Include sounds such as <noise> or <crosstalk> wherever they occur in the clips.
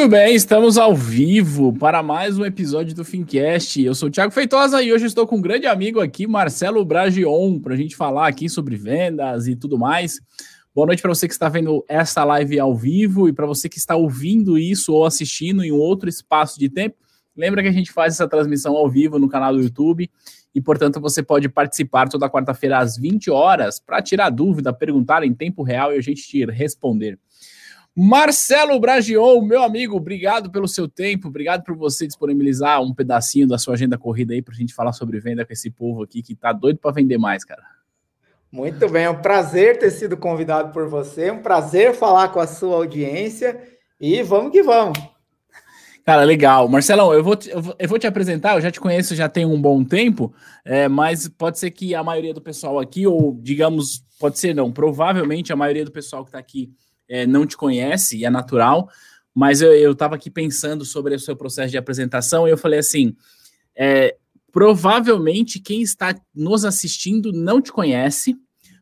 Muito bem, estamos ao vivo para mais um episódio do Fincast. Eu sou o Thiago Feitosa e hoje estou com um grande amigo aqui, Marcelo Bragion, para a gente falar aqui sobre vendas e tudo mais. Boa noite para você que está vendo essa live ao vivo e para você que está ouvindo isso ou assistindo em outro espaço de tempo. Lembra que a gente faz essa transmissão ao vivo no canal do YouTube e, portanto, você pode participar toda quarta-feira às 20 horas para tirar dúvida, perguntar em tempo real e a gente te responder. Marcelo Bragion, meu amigo, obrigado pelo seu tempo, obrigado por você disponibilizar um pedacinho da sua agenda corrida aí para a gente falar sobre venda com esse povo aqui que tá doido para vender mais, cara. Muito bem, é um prazer ter sido convidado por você, é um prazer falar com a sua audiência e vamos que vamos. Cara, legal. Marcelão, eu vou, te, eu vou, eu vou te apresentar, eu já te conheço já tem um bom tempo, é, mas pode ser que a maioria do pessoal aqui, ou digamos, pode ser não, provavelmente a maioria do pessoal que está aqui é, não te conhece, e é natural, mas eu estava aqui pensando sobre o seu processo de apresentação e eu falei assim: é, provavelmente quem está nos assistindo não te conhece,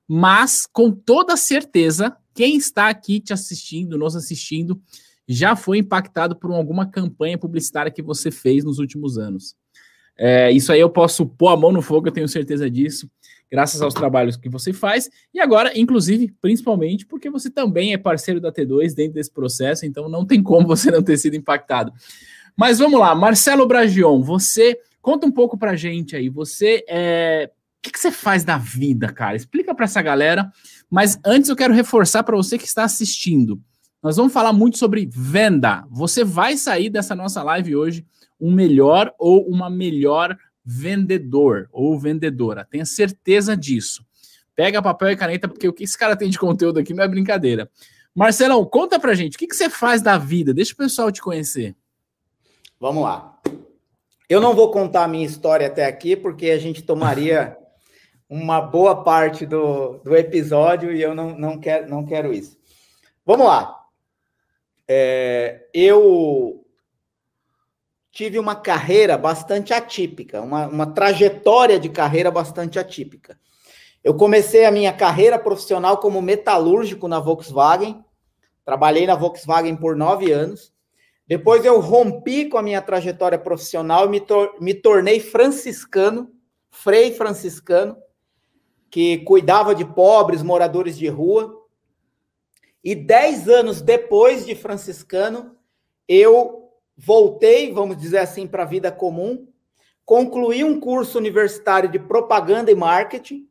mas com toda certeza, quem está aqui te assistindo, nos assistindo, já foi impactado por alguma campanha publicitária que você fez nos últimos anos. É, isso aí eu posso pôr a mão no fogo, eu tenho certeza disso graças aos trabalhos que você faz, e agora, inclusive, principalmente, porque você também é parceiro da T2 dentro desse processo, então não tem como <laughs> você não ter sido impactado. Mas vamos lá, Marcelo Bragion, você conta um pouco pra gente aí, você é. O que, que você faz da vida, cara? Explica para essa galera. Mas antes eu quero reforçar para você que está assistindo. Nós vamos falar muito sobre venda. Você vai sair dessa nossa live hoje um melhor ou uma melhor vendedor ou vendedora. Tenha certeza disso. Pega papel e caneta, porque o que esse cara tem de conteúdo aqui não é brincadeira. Marcelão, conta pra gente, o que, que você faz da vida? Deixa o pessoal te conhecer. Vamos lá. Eu não vou contar a minha história até aqui, porque a gente tomaria <laughs> uma boa parte do, do episódio e eu não, não, quero, não quero isso. Vamos lá. É, eu tive uma carreira bastante atípica, uma, uma trajetória de carreira bastante atípica. Eu comecei a minha carreira profissional como metalúrgico na Volkswagen, trabalhei na Volkswagen por nove anos. Depois eu rompi com a minha trajetória profissional e me, tor me tornei franciscano, frei franciscano, que cuidava de pobres, moradores de rua. E dez anos depois de franciscano, eu voltei, vamos dizer assim, para a vida comum, concluí um curso universitário de propaganda e marketing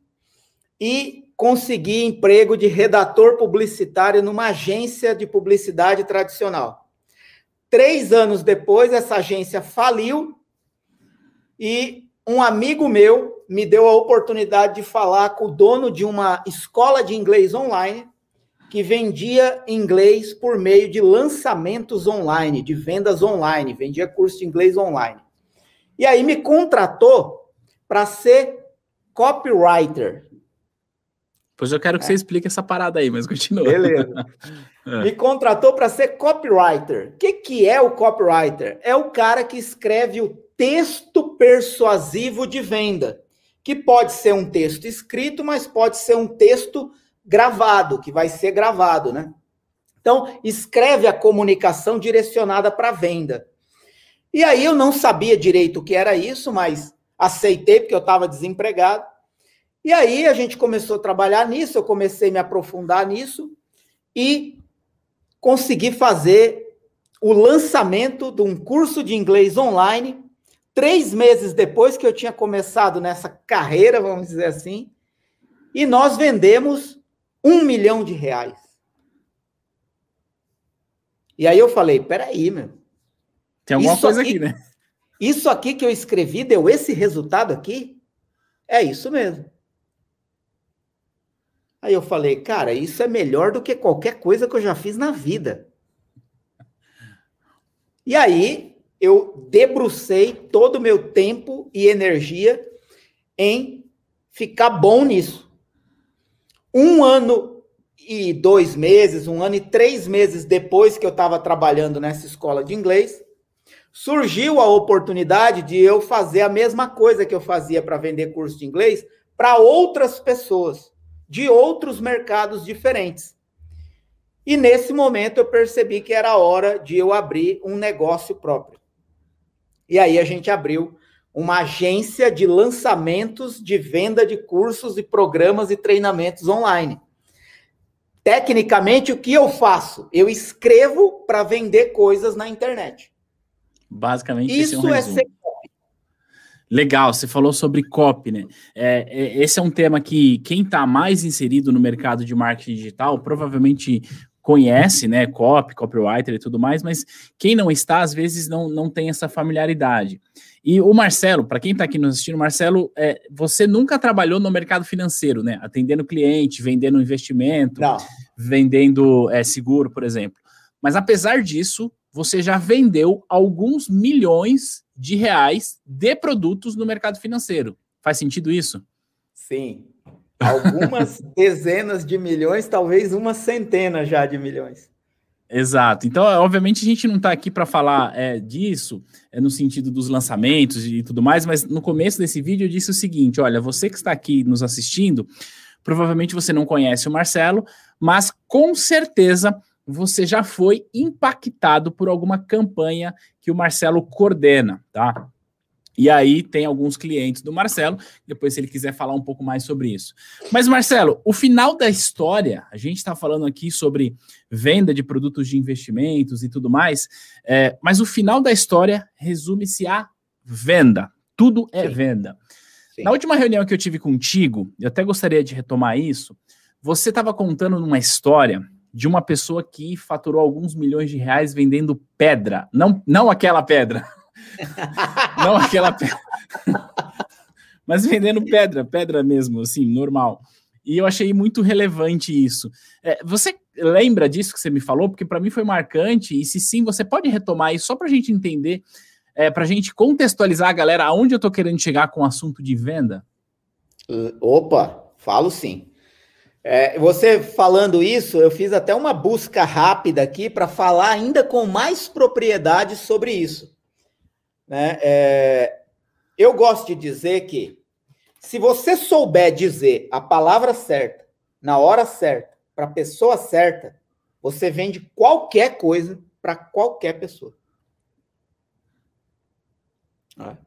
e consegui emprego de redator publicitário numa agência de publicidade tradicional. Três anos depois, essa agência faliu e um amigo meu me deu a oportunidade de falar com o dono de uma escola de inglês online que vendia inglês por meio de lançamentos online, de vendas online, vendia curso de inglês online. E aí me contratou para ser copywriter. Pois eu quero que é. você explique essa parada aí, mas continua. Beleza. <laughs> é. Me contratou para ser copywriter. O que, que é o copywriter? É o cara que escreve o texto persuasivo de venda, que pode ser um texto escrito, mas pode ser um texto gravado, que vai ser gravado, né? Então, escreve a comunicação direcionada para venda. E aí eu não sabia direito o que era isso, mas aceitei porque eu estava desempregado. E aí a gente começou a trabalhar nisso, eu comecei a me aprofundar nisso e consegui fazer o lançamento de um curso de inglês online, três meses depois que eu tinha começado nessa carreira, vamos dizer assim, e nós vendemos um milhão de reais. E aí eu falei, peraí, meu. Tem alguma coisa aqui, aqui, né? Isso aqui que eu escrevi deu esse resultado aqui? É isso mesmo. Aí eu falei, cara, isso é melhor do que qualquer coisa que eu já fiz na vida. E aí eu debrucei todo o meu tempo e energia em ficar bom nisso. Um ano e dois meses, um ano e três meses depois que eu estava trabalhando nessa escola de inglês, surgiu a oportunidade de eu fazer a mesma coisa que eu fazia para vender curso de inglês para outras pessoas, de outros mercados diferentes. E nesse momento eu percebi que era hora de eu abrir um negócio próprio. E aí a gente abriu uma agência de lançamentos de venda de cursos e programas e treinamentos online. Tecnicamente, o que eu faço? Eu escrevo para vender coisas na internet. Basicamente, isso é, um é ser Legal, você falou sobre copy, né? É, é, esse é um tema que quem está mais inserido no mercado de marketing digital provavelmente conhece, né? Copy, copywriter e tudo mais, mas quem não está, às vezes, não, não tem essa familiaridade. E o Marcelo, para quem está aqui nos assistindo, Marcelo, é, você nunca trabalhou no mercado financeiro, né? Atendendo cliente, vendendo investimento, não. vendendo é, seguro, por exemplo. Mas apesar disso, você já vendeu alguns milhões de reais de produtos no mercado financeiro. Faz sentido isso? Sim. Algumas <laughs> dezenas de milhões, talvez uma centena já de milhões. Exato. Então, obviamente, a gente não está aqui para falar é, disso é, no sentido dos lançamentos e tudo mais, mas no começo desse vídeo eu disse o seguinte: olha, você que está aqui nos assistindo, provavelmente você não conhece o Marcelo, mas com certeza você já foi impactado por alguma campanha que o Marcelo coordena, tá? E aí tem alguns clientes do Marcelo, depois se ele quiser falar um pouco mais sobre isso. Mas Marcelo, o final da história, a gente está falando aqui sobre venda de produtos de investimentos e tudo mais, é, mas o final da história resume-se a venda. Tudo é Sim. venda. Sim. Na última reunião que eu tive contigo, eu até gostaria de retomar isso, você estava contando uma história de uma pessoa que faturou alguns milhões de reais vendendo pedra. Não, não aquela pedra. Não aquela. Mas vendendo pedra, pedra mesmo, assim, normal. E eu achei muito relevante isso. É, você lembra disso que você me falou? Porque para mim foi marcante. E se sim, você pode retomar isso só para a gente entender, é, para a gente contextualizar a galera aonde eu estou querendo chegar com o assunto de venda? Opa, falo sim. É, você falando isso, eu fiz até uma busca rápida aqui para falar ainda com mais propriedade sobre isso. Né? É, eu gosto de dizer que se você souber dizer a palavra certa, na hora certa, para a pessoa certa, você vende qualquer coisa para qualquer pessoa.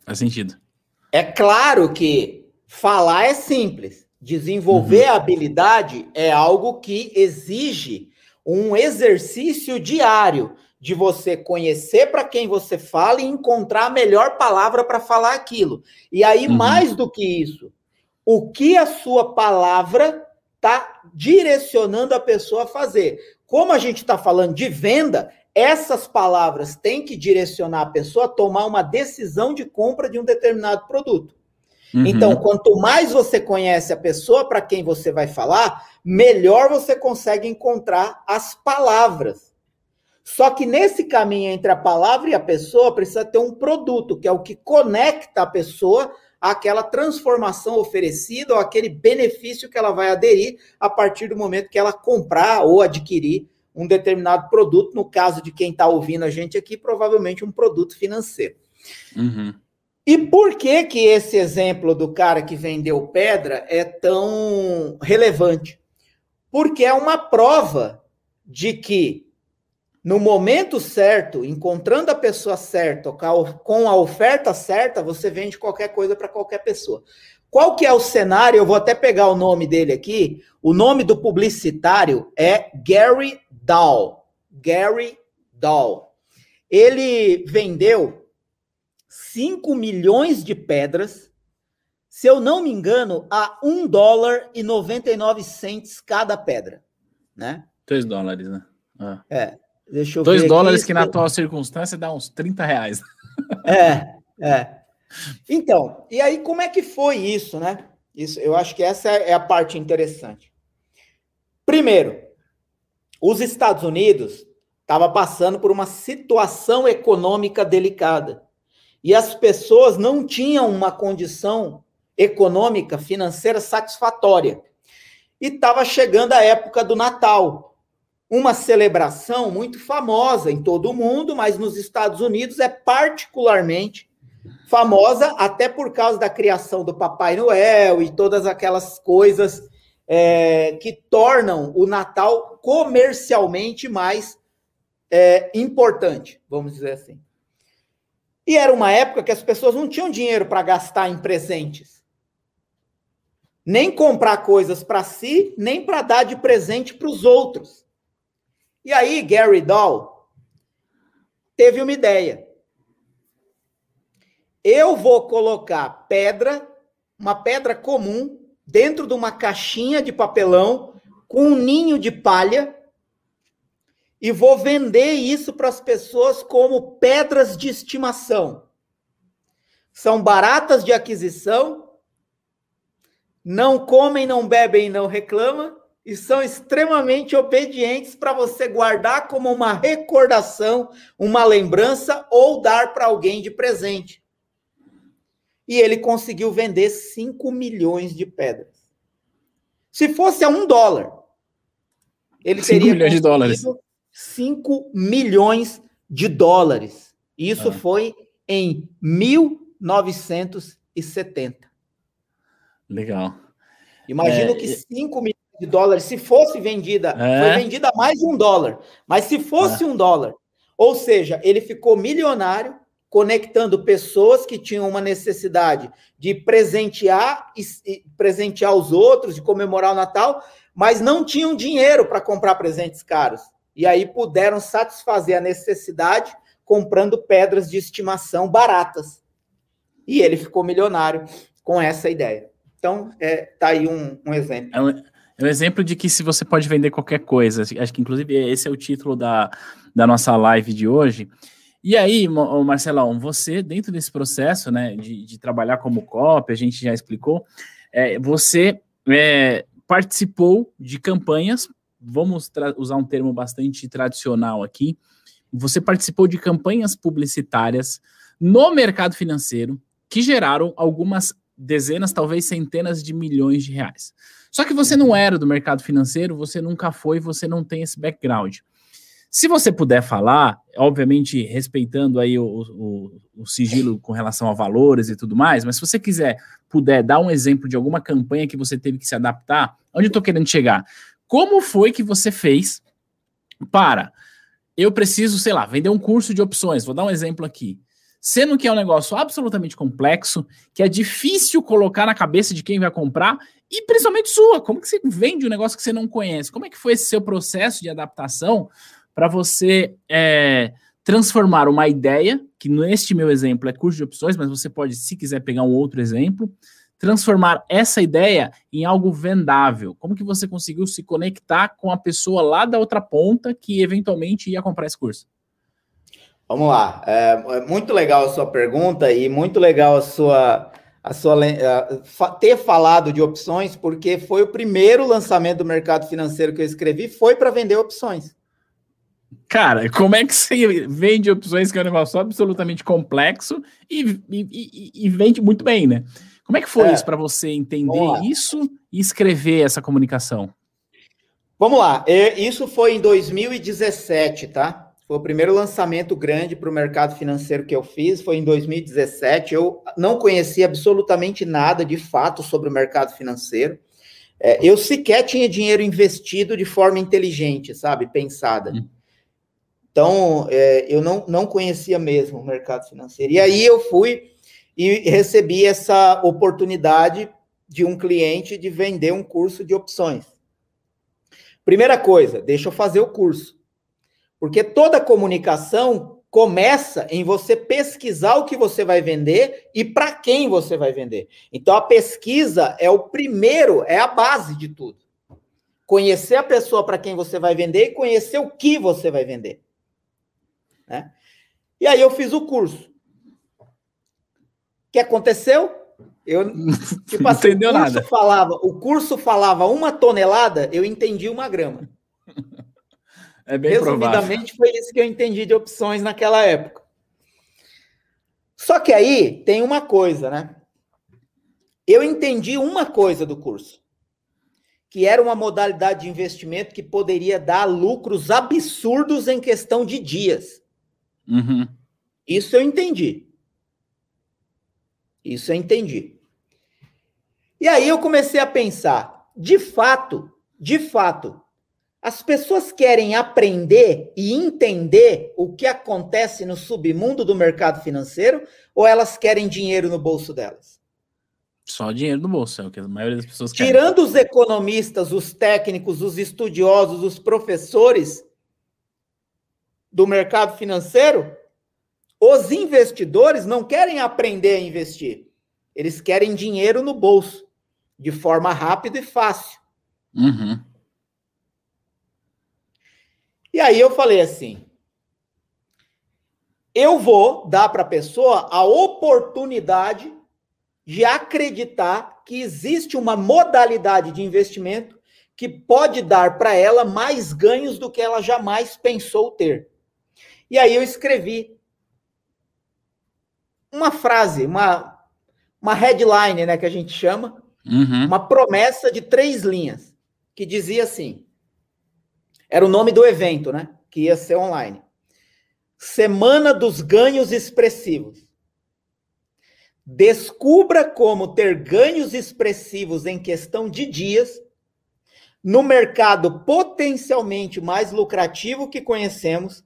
Faz sentido. É claro que falar é simples. Desenvolver uhum. a habilidade é algo que exige um exercício diário de você conhecer para quem você fala e encontrar a melhor palavra para falar aquilo. E aí, uhum. mais do que isso, o que a sua palavra está direcionando a pessoa a fazer. Como a gente está falando de venda, essas palavras têm que direcionar a pessoa a tomar uma decisão de compra de um determinado produto. Uhum. Então, quanto mais você conhece a pessoa para quem você vai falar, melhor você consegue encontrar as palavras. Só que nesse caminho entre a palavra e a pessoa, precisa ter um produto, que é o que conecta a pessoa àquela transformação oferecida ou aquele benefício que ela vai aderir a partir do momento que ela comprar ou adquirir um determinado produto. No caso de quem está ouvindo a gente aqui, provavelmente um produto financeiro. Uhum. E por que que esse exemplo do cara que vendeu pedra é tão relevante? Porque é uma prova de que no momento certo, encontrando a pessoa certa, com a oferta certa, você vende qualquer coisa para qualquer pessoa. Qual que é o cenário? Eu vou até pegar o nome dele aqui. O nome do publicitário é Gary Dahl. Gary Dahl. Ele vendeu 5 milhões de pedras, se eu não me engano, a 1 dólar e 99 centes cada pedra, né? 2 dólares, né? Ah. É, deixa eu 2 dólares aqui, que na atual circunstância dá uns 30 reais. É, é. Então, e aí como é que foi isso, né? Isso, eu acho que essa é a parte interessante. Primeiro, os Estados Unidos estava passando por uma situação econômica delicada e as pessoas não tinham uma condição econômica, financeira satisfatória. E estava chegando a época do Natal, uma celebração muito famosa em todo o mundo, mas nos Estados Unidos é particularmente famosa, até por causa da criação do Papai Noel e todas aquelas coisas é, que tornam o Natal comercialmente mais é, importante, vamos dizer assim. E era uma época que as pessoas não tinham dinheiro para gastar em presentes. Nem comprar coisas para si, nem para dar de presente para os outros. E aí, Gary Doll teve uma ideia. Eu vou colocar pedra, uma pedra comum, dentro de uma caixinha de papelão com um ninho de palha e vou vender isso para as pessoas como pedras de estimação. São baratas de aquisição, não comem, não bebem, não reclamam e são extremamente obedientes para você guardar como uma recordação, uma lembrança ou dar para alguém de presente. E ele conseguiu vender 5 milhões de pedras. Se fosse a um dólar, ele teria milhões de dólares. 5 milhões de dólares. Isso ah. foi em 1970. Legal. Imagino é, que 5 milhões de dólares, se fosse vendida, é. foi vendida a mais de um dólar, mas se fosse é. um dólar, ou seja, ele ficou milionário conectando pessoas que tinham uma necessidade de presentear e, e presentear os outros, de comemorar o Natal, mas não tinham dinheiro para comprar presentes caros. E aí puderam satisfazer a necessidade comprando pedras de estimação baratas. E ele ficou milionário com essa ideia. Então, é, tá aí um, um exemplo. É um, é um, exemplo de que se você pode vender qualquer coisa. Acho que, inclusive, esse é o título da, da nossa live de hoje. E aí, Marcelão, você, dentro desse processo né, de, de trabalhar como copy, a gente já explicou, é, você é, participou de campanhas vamos usar um termo bastante tradicional aqui. Você participou de campanhas publicitárias no mercado financeiro que geraram algumas dezenas, talvez centenas de milhões de reais. Só que você não era do mercado financeiro, você nunca foi, você não tem esse background. Se você puder falar, obviamente respeitando aí o, o, o, sigilo com relação a valores e tudo mais, mas se você quiser, puder dar um exemplo de alguma campanha que você teve que se adaptar, onde eu estou querendo chegar? Como foi que você fez para eu preciso, sei lá, vender um curso de opções? Vou dar um exemplo aqui. Sendo que é um negócio absolutamente complexo, que é difícil colocar na cabeça de quem vai comprar, e principalmente sua. Como que você vende um negócio que você não conhece? Como é que foi esse seu processo de adaptação para você é, transformar uma ideia, que neste meu exemplo é curso de opções, mas você pode, se quiser, pegar um outro exemplo, transformar essa ideia em algo vendável? Como que você conseguiu se conectar com a pessoa lá da outra ponta que eventualmente ia comprar esse curso? Vamos lá. É, é muito legal a sua pergunta e muito legal a sua, a sua a, ter falado de opções, porque foi o primeiro lançamento do mercado financeiro que eu escrevi, foi para vender opções. Cara, como é que você vende opções que é um negócio absolutamente complexo e, e, e, e vende muito bem, né? Como é que foi é. isso para você entender isso e escrever essa comunicação? Vamos lá, isso foi em 2017, tá? Foi o primeiro lançamento grande para o mercado financeiro que eu fiz, foi em 2017. Eu não conhecia absolutamente nada de fato sobre o mercado financeiro. É, eu sequer tinha dinheiro investido de forma inteligente, sabe? Pensada. Hum. Então, é, eu não, não conhecia mesmo o mercado financeiro. E aí eu fui e recebi essa oportunidade de um cliente de vender um curso de opções. Primeira coisa, deixa eu fazer o curso. Porque toda comunicação começa em você pesquisar o que você vai vender e para quem você vai vender. Então a pesquisa é o primeiro, é a base de tudo. Conhecer a pessoa para quem você vai vender e conhecer o que você vai vender. Né? E aí eu fiz o curso que aconteceu? Eu <laughs> tipo assim, entendeu nada. Falava, o curso falava uma tonelada, eu entendi uma grama. <laughs> É bem Resumidamente, provável. foi isso que eu entendi de opções naquela época. Só que aí tem uma coisa, né? Eu entendi uma coisa do curso, que era uma modalidade de investimento que poderia dar lucros absurdos em questão de dias. Uhum. Isso eu entendi. Isso eu entendi. E aí eu comecei a pensar, de fato, de fato, as pessoas querem aprender e entender o que acontece no submundo do mercado financeiro ou elas querem dinheiro no bolso delas? Só dinheiro no bolso, é o que a maioria das pessoas querem. Tirando os economistas, os técnicos, os estudiosos, os professores do mercado financeiro, os investidores não querem aprender a investir. Eles querem dinheiro no bolso, de forma rápida e fácil. Uhum. E aí eu falei assim: eu vou dar para a pessoa a oportunidade de acreditar que existe uma modalidade de investimento que pode dar para ela mais ganhos do que ela jamais pensou ter. E aí eu escrevi uma frase, uma, uma headline, né, que a gente chama, uhum. uma promessa de três linhas, que dizia assim: era o nome do evento, né? Que ia ser online. Semana dos Ganhos Expressivos. Descubra como ter ganhos expressivos em questão de dias no mercado potencialmente mais lucrativo que conhecemos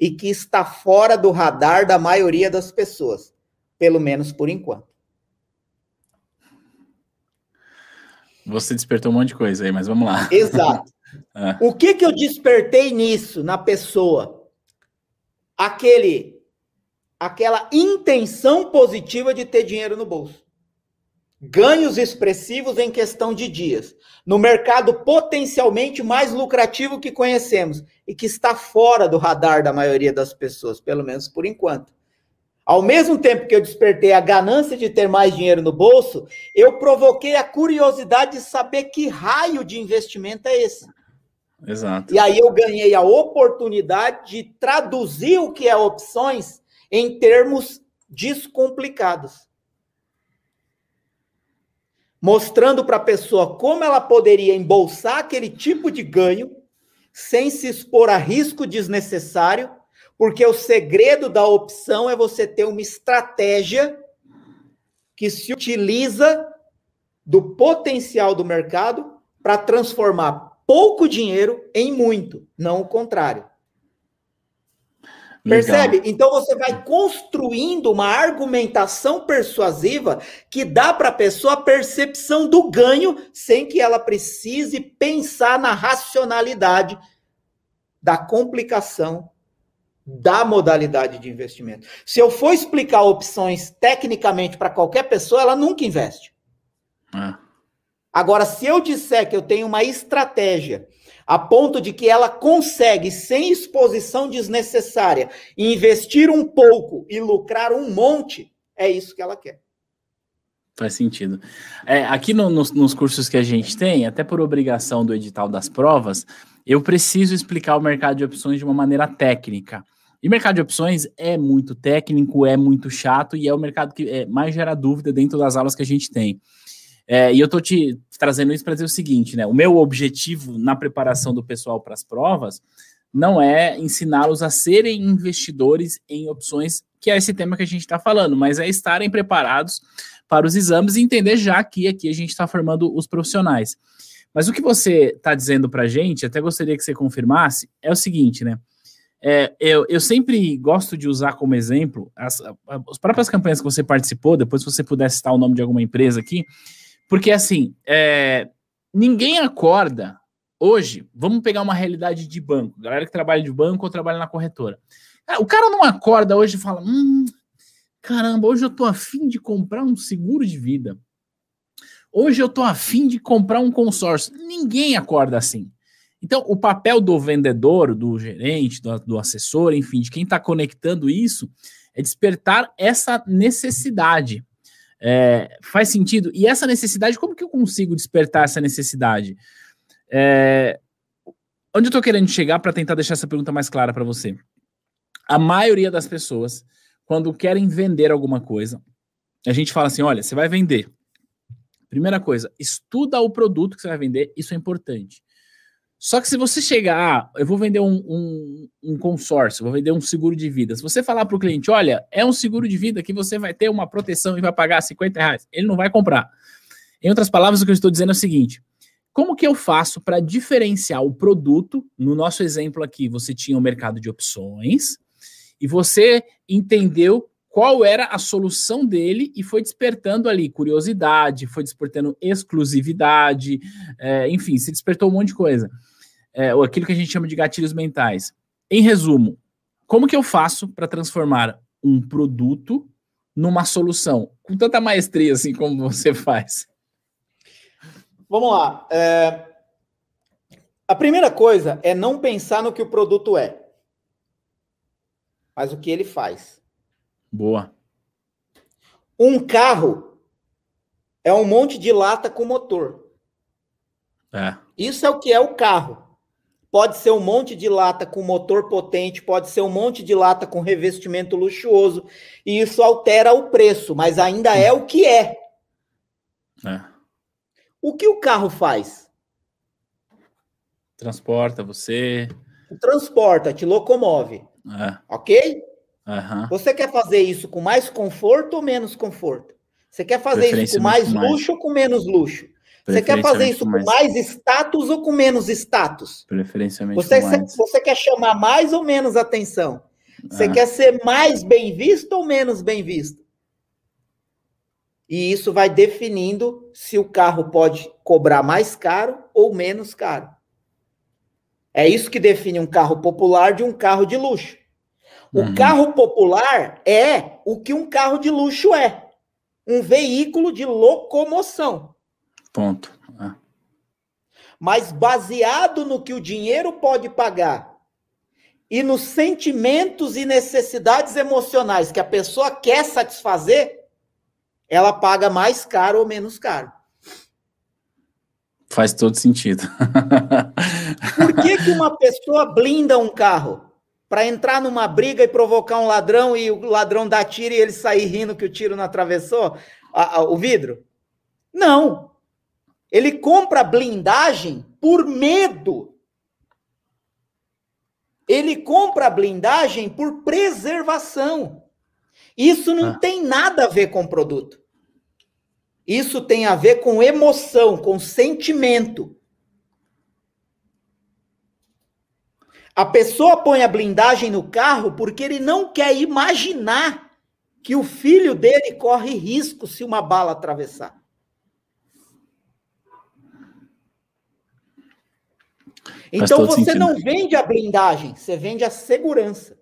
e que está fora do radar da maioria das pessoas, pelo menos por enquanto. Você despertou um monte de coisa aí, mas vamos lá. Exato. É. O que que eu despertei nisso na pessoa? Aquele aquela intenção positiva de ter dinheiro no bolso. Ganhos expressivos em questão de dias, no mercado potencialmente mais lucrativo que conhecemos e que está fora do radar da maioria das pessoas, pelo menos por enquanto. Ao mesmo tempo que eu despertei a ganância de ter mais dinheiro no bolso, eu provoquei a curiosidade de saber que raio de investimento é esse. Exato. E aí eu ganhei a oportunidade de traduzir o que é opções em termos descomplicados. Mostrando para a pessoa como ela poderia embolsar aquele tipo de ganho sem se expor a risco desnecessário, porque o segredo da opção é você ter uma estratégia que se utiliza do potencial do mercado para transformar pouco dinheiro em muito, não o contrário. Legal. Percebe? Então você vai construindo uma argumentação persuasiva que dá para a pessoa a percepção do ganho sem que ela precise pensar na racionalidade da complicação da modalidade de investimento. Se eu for explicar opções tecnicamente para qualquer pessoa, ela nunca investe. É. Agora, se eu disser que eu tenho uma estratégia a ponto de que ela consegue, sem exposição desnecessária, investir um pouco e lucrar um monte, é isso que ela quer. Faz sentido. É, aqui no, nos, nos cursos que a gente tem, até por obrigação do edital das provas, eu preciso explicar o mercado de opções de uma maneira técnica. E mercado de opções é muito técnico, é muito chato e é o mercado que é, mais gera dúvida dentro das aulas que a gente tem. É, e eu estou te trazendo isso para dizer o seguinte, né? O meu objetivo na preparação do pessoal para as provas não é ensiná-los a serem investidores em opções, que é esse tema que a gente está falando, mas é estarem preparados para os exames e entender já que aqui a gente está formando os profissionais. Mas o que você está dizendo para a gente, até gostaria que você confirmasse, é o seguinte, né? É, eu, eu sempre gosto de usar como exemplo as, as próprias campanhas que você participou, depois se você pudesse citar o nome de alguma empresa aqui, porque assim, é, ninguém acorda hoje. Vamos pegar uma realidade de banco, galera que trabalha de banco ou trabalha na corretora. O cara não acorda hoje e fala: hum, caramba, hoje eu tô afim de comprar um seguro de vida. Hoje eu tô afim de comprar um consórcio. Ninguém acorda assim. Então, o papel do vendedor, do gerente, do, do assessor, enfim, de quem está conectando isso, é despertar essa necessidade. É, faz sentido? E essa necessidade, como que eu consigo despertar essa necessidade? É, onde eu estou querendo chegar para tentar deixar essa pergunta mais clara para você? A maioria das pessoas, quando querem vender alguma coisa, a gente fala assim: olha, você vai vender. Primeira coisa, estuda o produto que você vai vender, isso é importante. Só que se você chegar, ah, eu vou vender um, um, um, consórcio, vou vender um seguro de vida. Se você falar para o cliente, olha, é um seguro de vida que você vai ter uma proteção e vai pagar 50 reais, ele não vai comprar. Em outras palavras, o que eu estou dizendo é o seguinte: como que eu faço para diferenciar o produto? No nosso exemplo aqui, você tinha o um mercado de opções e você entendeu qual era a solução dele e foi despertando ali curiosidade, foi despertando exclusividade, é, enfim, se despertou um monte de coisa. É, aquilo que a gente chama de gatilhos mentais. Em resumo, como que eu faço para transformar um produto numa solução com tanta maestria assim como você faz? Vamos lá. É... A primeira coisa é não pensar no que o produto é, mas o que ele faz. Boa. Um carro é um monte de lata com motor. É. Isso é o que é o carro. Pode ser um monte de lata com motor potente, pode ser um monte de lata com revestimento luxuoso, e isso altera o preço, mas ainda é o que é. É. O que o carro faz? Transporta você. Transporta, te locomove. É. Ok? Uhum. Você quer fazer isso com mais conforto ou menos conforto? Você quer fazer isso com mais, mais luxo ou com menos luxo? Você quer fazer isso com mais status ou com menos status? Preferencialmente você, mais. Você quer chamar mais ou menos atenção? Você ah. quer ser mais bem visto ou menos bem visto? E isso vai definindo se o carro pode cobrar mais caro ou menos caro. É isso que define um carro popular de um carro de luxo. O uhum. carro popular é o que um carro de luxo é: um veículo de locomoção. Ponto. É. Mas baseado no que o dinheiro pode pagar e nos sentimentos e necessidades emocionais que a pessoa quer satisfazer, ela paga mais caro ou menos caro. Faz todo sentido. Por que, que uma pessoa blinda um carro? Para entrar numa briga e provocar um ladrão e o ladrão dá tiro e ele sair rindo que o tiro não atravessou a, a, o vidro? Não. Ele compra blindagem por medo. Ele compra blindagem por preservação. Isso não ah. tem nada a ver com produto. Isso tem a ver com emoção, com sentimento. A pessoa põe a blindagem no carro porque ele não quer imaginar que o filho dele corre risco se uma bala atravessar. Então você sentido. não vende a blindagem, você vende a segurança.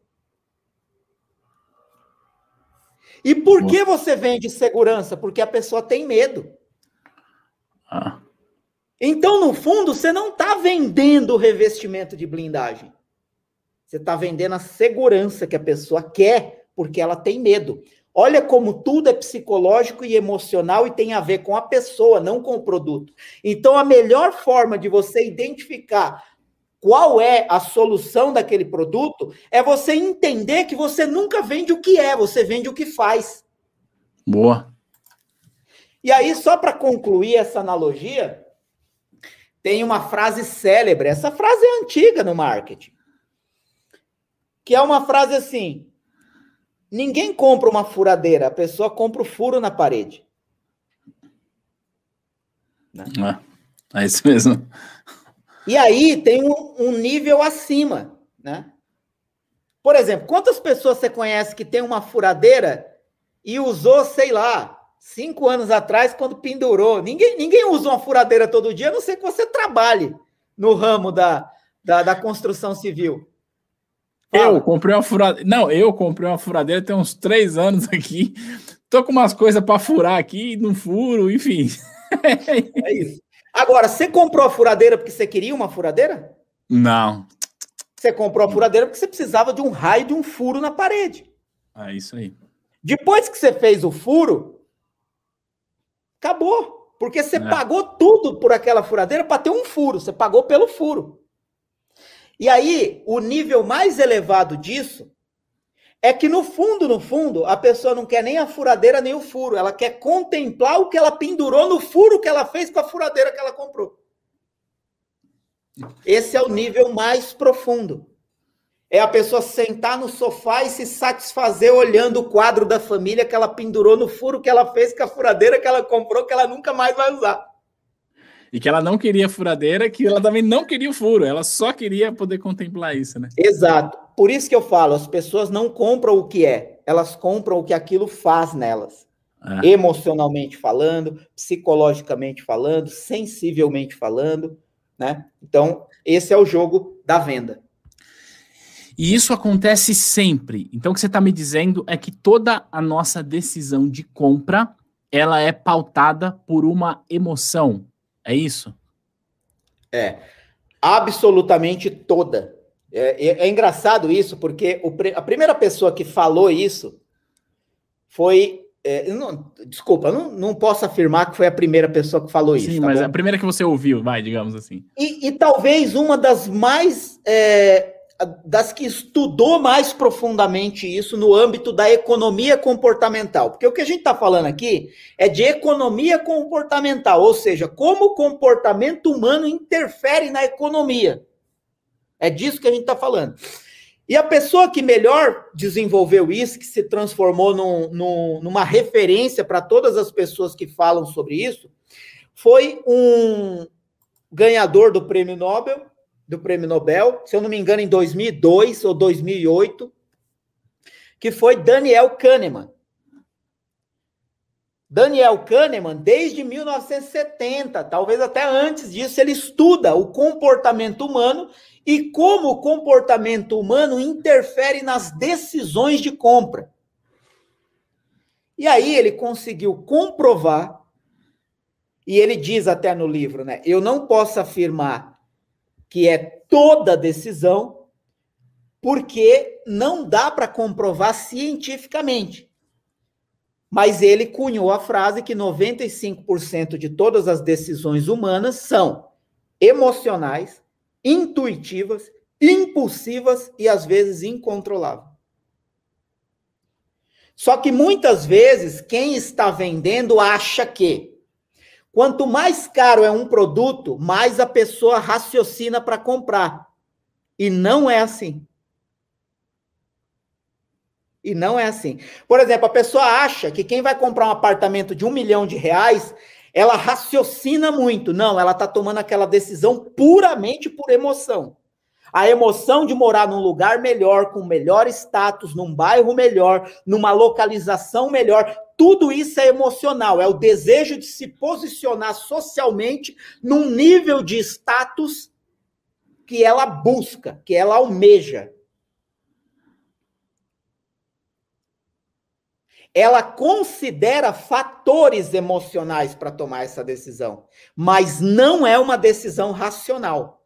E por que você vende segurança? Porque a pessoa tem medo. Ah. Então, no fundo, você não está vendendo o revestimento de blindagem. Você está vendendo a segurança que a pessoa quer, porque ela tem medo. Olha como tudo é psicológico e emocional e tem a ver com a pessoa, não com o produto. Então, a melhor forma de você identificar qual é a solução daquele produto, é você entender que você nunca vende o que é, você vende o que faz. Boa. E aí, só para concluir essa analogia, tem uma frase célebre. Essa frase é antiga no marketing. Que é uma frase assim: ninguém compra uma furadeira, a pessoa compra o furo na parede. É, é isso mesmo. E aí tem um, um nível acima, né? Por exemplo, quantas pessoas você conhece que tem uma furadeira e usou, sei lá, cinco anos atrás, quando pendurou? Ninguém, ninguém usa uma furadeira todo dia, a não ser que você trabalhe no ramo da, da, da construção civil. Eu comprei uma furadeira. Não, eu comprei uma furadeira tem uns três anos <laughs> aqui. Tô com umas coisas para furar aqui, no furo, enfim. <laughs> É isso. Agora, você comprou a furadeira porque você queria uma furadeira? Não. Você comprou a furadeira porque você precisava de um raio de um furo na parede. É isso aí. Depois que você fez o furo, acabou. Porque você é. pagou tudo por aquela furadeira para ter um furo. Você pagou pelo furo. E aí, o nível mais elevado disso é que no fundo, no fundo, a pessoa não quer nem a furadeira nem o furo, ela quer contemplar o que ela pendurou no furo que ela fez com a furadeira que ela comprou. Esse é o nível mais profundo. É a pessoa sentar no sofá e se satisfazer olhando o quadro da família que ela pendurou no furo que ela fez com a furadeira que ela comprou que ela nunca mais vai usar. E que ela não queria furadeira, que ela também não queria o furo, ela só queria poder contemplar isso, né? Exato. Por isso que eu falo, as pessoas não compram o que é, elas compram o que aquilo faz nelas. É. Emocionalmente falando, psicologicamente falando, sensivelmente falando, né? Então, esse é o jogo da venda. E isso acontece sempre. Então, o que você está me dizendo é que toda a nossa decisão de compra ela é pautada por uma emoção. É isso? É, absolutamente toda. É, é, é engraçado isso, porque o, a primeira pessoa que falou isso foi. É, não, desculpa, não, não posso afirmar que foi a primeira pessoa que falou Sim, isso. Sim, tá mas bom? a primeira que você ouviu, vai, digamos assim. E, e talvez uma das mais é, das que estudou mais profundamente isso no âmbito da economia comportamental. Porque o que a gente está falando aqui é de economia comportamental, ou seja, como o comportamento humano interfere na economia. É disso que a gente está falando. E a pessoa que melhor desenvolveu isso, que se transformou num, num, numa referência para todas as pessoas que falam sobre isso, foi um ganhador do prêmio Nobel, do Prêmio Nobel, se eu não me engano, em 2002 ou 2008, que foi Daniel Kahneman. Daniel Kahneman, desde 1970, talvez até antes disso, ele estuda o comportamento humano e como o comportamento humano interfere nas decisões de compra. E aí ele conseguiu comprovar, e ele diz até no livro, né? Eu não posso afirmar que é toda decisão, porque não dá para comprovar cientificamente. Mas ele cunhou a frase que 95% de todas as decisões humanas são emocionais, intuitivas, impulsivas e às vezes incontroláveis. Só que muitas vezes quem está vendendo acha que Quanto mais caro é um produto, mais a pessoa raciocina para comprar. E não é assim. E não é assim. Por exemplo, a pessoa acha que quem vai comprar um apartamento de um milhão de reais, ela raciocina muito. Não, ela está tomando aquela decisão puramente por emoção. A emoção de morar num lugar melhor, com melhor status, num bairro melhor, numa localização melhor, tudo isso é emocional, é o desejo de se posicionar socialmente num nível de status que ela busca, que ela almeja. Ela considera fatores emocionais para tomar essa decisão, mas não é uma decisão racional.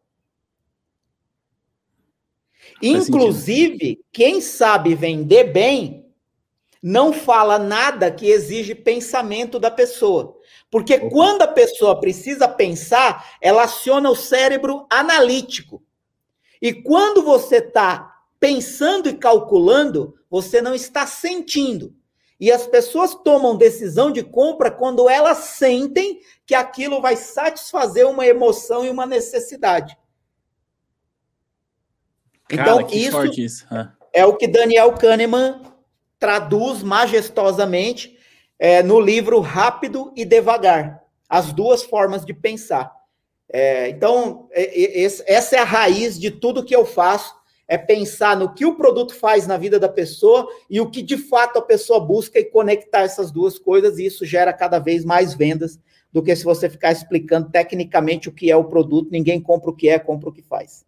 Inclusive, quem sabe vender bem não fala nada que exige pensamento da pessoa. Porque quando a pessoa precisa pensar, ela aciona o cérebro analítico. E quando você está pensando e calculando, você não está sentindo. E as pessoas tomam decisão de compra quando elas sentem que aquilo vai satisfazer uma emoção e uma necessidade. Cara, então, isso, isso. é o que Daniel Kahneman traduz majestosamente é, no livro Rápido e Devagar, as duas formas de pensar. É, então, é, é, essa é a raiz de tudo que eu faço, é pensar no que o produto faz na vida da pessoa e o que de fato a pessoa busca e conectar essas duas coisas, e isso gera cada vez mais vendas do que se você ficar explicando tecnicamente o que é o produto, ninguém compra o que é, compra o que faz.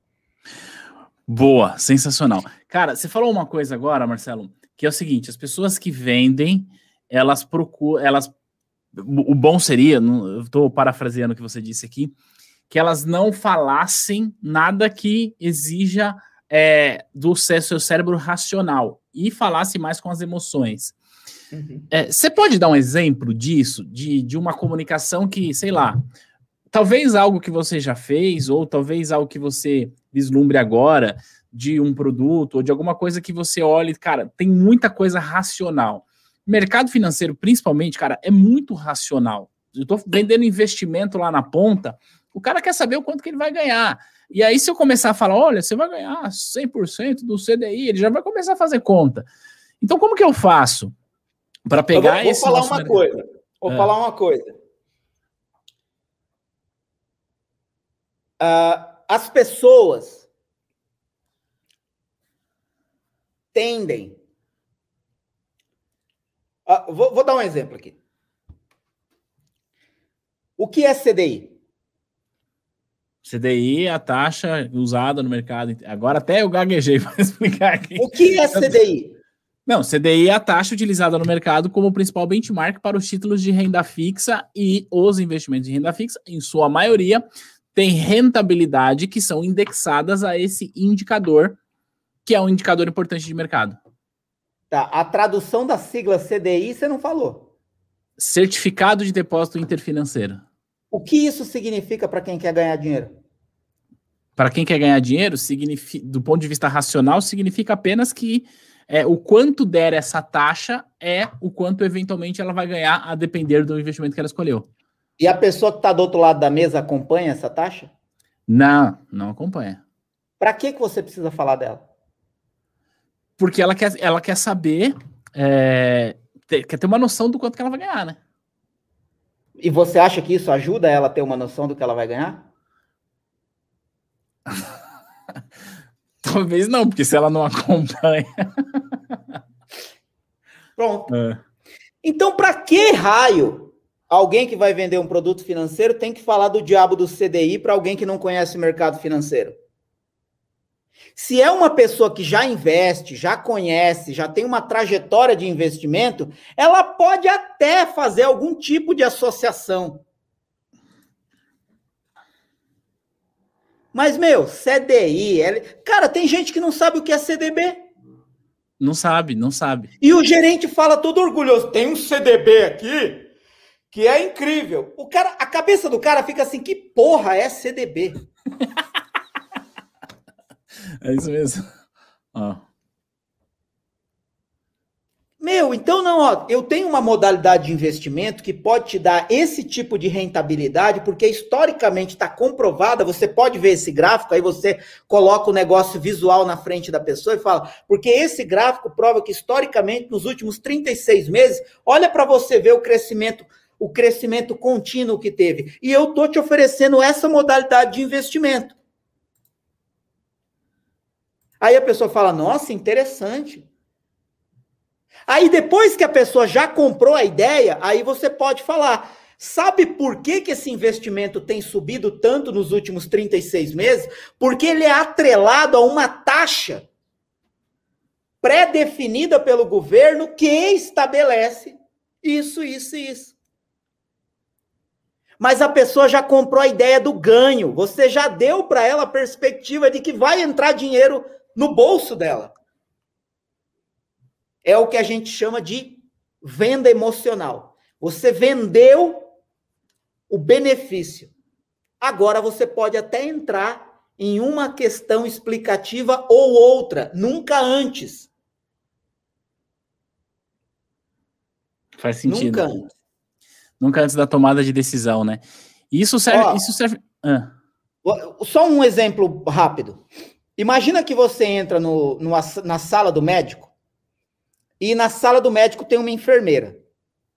Boa, sensacional. Cara, você falou uma coisa agora, Marcelo, que é o seguinte: as pessoas que vendem, elas procuram, elas, o bom seria, eu estou parafraseando o que você disse aqui, que elas não falassem nada que exija é, do seu cérebro racional e falasse mais com as emoções. Uhum. É, você pode dar um exemplo disso, de, de uma comunicação que, sei lá, talvez algo que você já fez, ou talvez algo que você vislumbre agora, de um produto ou de alguma coisa que você olhe, cara, tem muita coisa racional. Mercado financeiro, principalmente, cara, é muito racional. Eu estou vendendo investimento lá na ponta, o cara quer saber o quanto que ele vai ganhar. E aí, se eu começar a falar, olha, você vai ganhar 100% do CDI, ele já vai começar a fazer conta. Então, como que eu faço para pegar eu vou, vou falar uma mercado? coisa. Vou é. falar uma coisa. Uh, as pessoas tendem. Uh, vou, vou dar um exemplo aqui. O que é CDI? CDI é a taxa usada no mercado. Agora até eu gaguejei <laughs> para explicar aqui. O que é CDI? Não, CDI é a taxa utilizada no mercado como principal benchmark para os títulos de renda fixa e os investimentos de renda fixa, em sua maioria, têm rentabilidade que são indexadas a esse indicador, que é um indicador importante de mercado. Tá, a tradução da sigla CDI você não falou. Certificado de Depósito Interfinanceiro. O que isso significa para quem quer ganhar dinheiro? Para quem quer ganhar dinheiro, do ponto de vista racional, significa apenas que é, o quanto der essa taxa é o quanto eventualmente ela vai ganhar a depender do investimento que ela escolheu. E a pessoa que está do outro lado da mesa acompanha essa taxa? Não, não acompanha. Para que, que você precisa falar dela? Porque ela quer, ela quer saber, é, ter, quer ter uma noção do quanto que ela vai ganhar, né? E você acha que isso ajuda ela a ter uma noção do que ela vai ganhar? <laughs> Talvez não, porque se ela não acompanha. Pronto. É. Então, para que raio alguém que vai vender um produto financeiro tem que falar do diabo do CDI para alguém que não conhece o mercado financeiro? Se é uma pessoa que já investe, já conhece, já tem uma trajetória de investimento, ela pode até fazer algum tipo de associação. Mas, meu, CDI, L... cara, tem gente que não sabe o que é CDB. Não sabe, não sabe. E o gerente fala todo orgulhoso: tem um CDB aqui que é incrível. O cara, a cabeça do cara fica assim: que porra é CDB? <laughs> É isso mesmo. Ó. Meu, então não, ó, eu tenho uma modalidade de investimento que pode te dar esse tipo de rentabilidade, porque historicamente está comprovada, você pode ver esse gráfico, aí você coloca o negócio visual na frente da pessoa e fala, porque esse gráfico prova que historicamente nos últimos 36 meses, olha para você ver o crescimento, o crescimento contínuo que teve. E eu tô te oferecendo essa modalidade de investimento. Aí a pessoa fala: nossa, interessante. Aí depois que a pessoa já comprou a ideia, aí você pode falar. Sabe por que, que esse investimento tem subido tanto nos últimos 36 meses? Porque ele é atrelado a uma taxa pré-definida pelo governo que estabelece isso, isso e isso. Mas a pessoa já comprou a ideia do ganho. Você já deu para ela a perspectiva de que vai entrar dinheiro no bolso dela. É o que a gente chama de venda emocional. Você vendeu o benefício. Agora você pode até entrar em uma questão explicativa ou outra, nunca antes. Faz sentido. Nunca antes. Nunca antes da tomada de decisão, né? Isso serve. Ó, isso serve... Ah. Só um exemplo rápido. Imagina que você entra no, no, na sala do médico e na sala do médico tem uma enfermeira.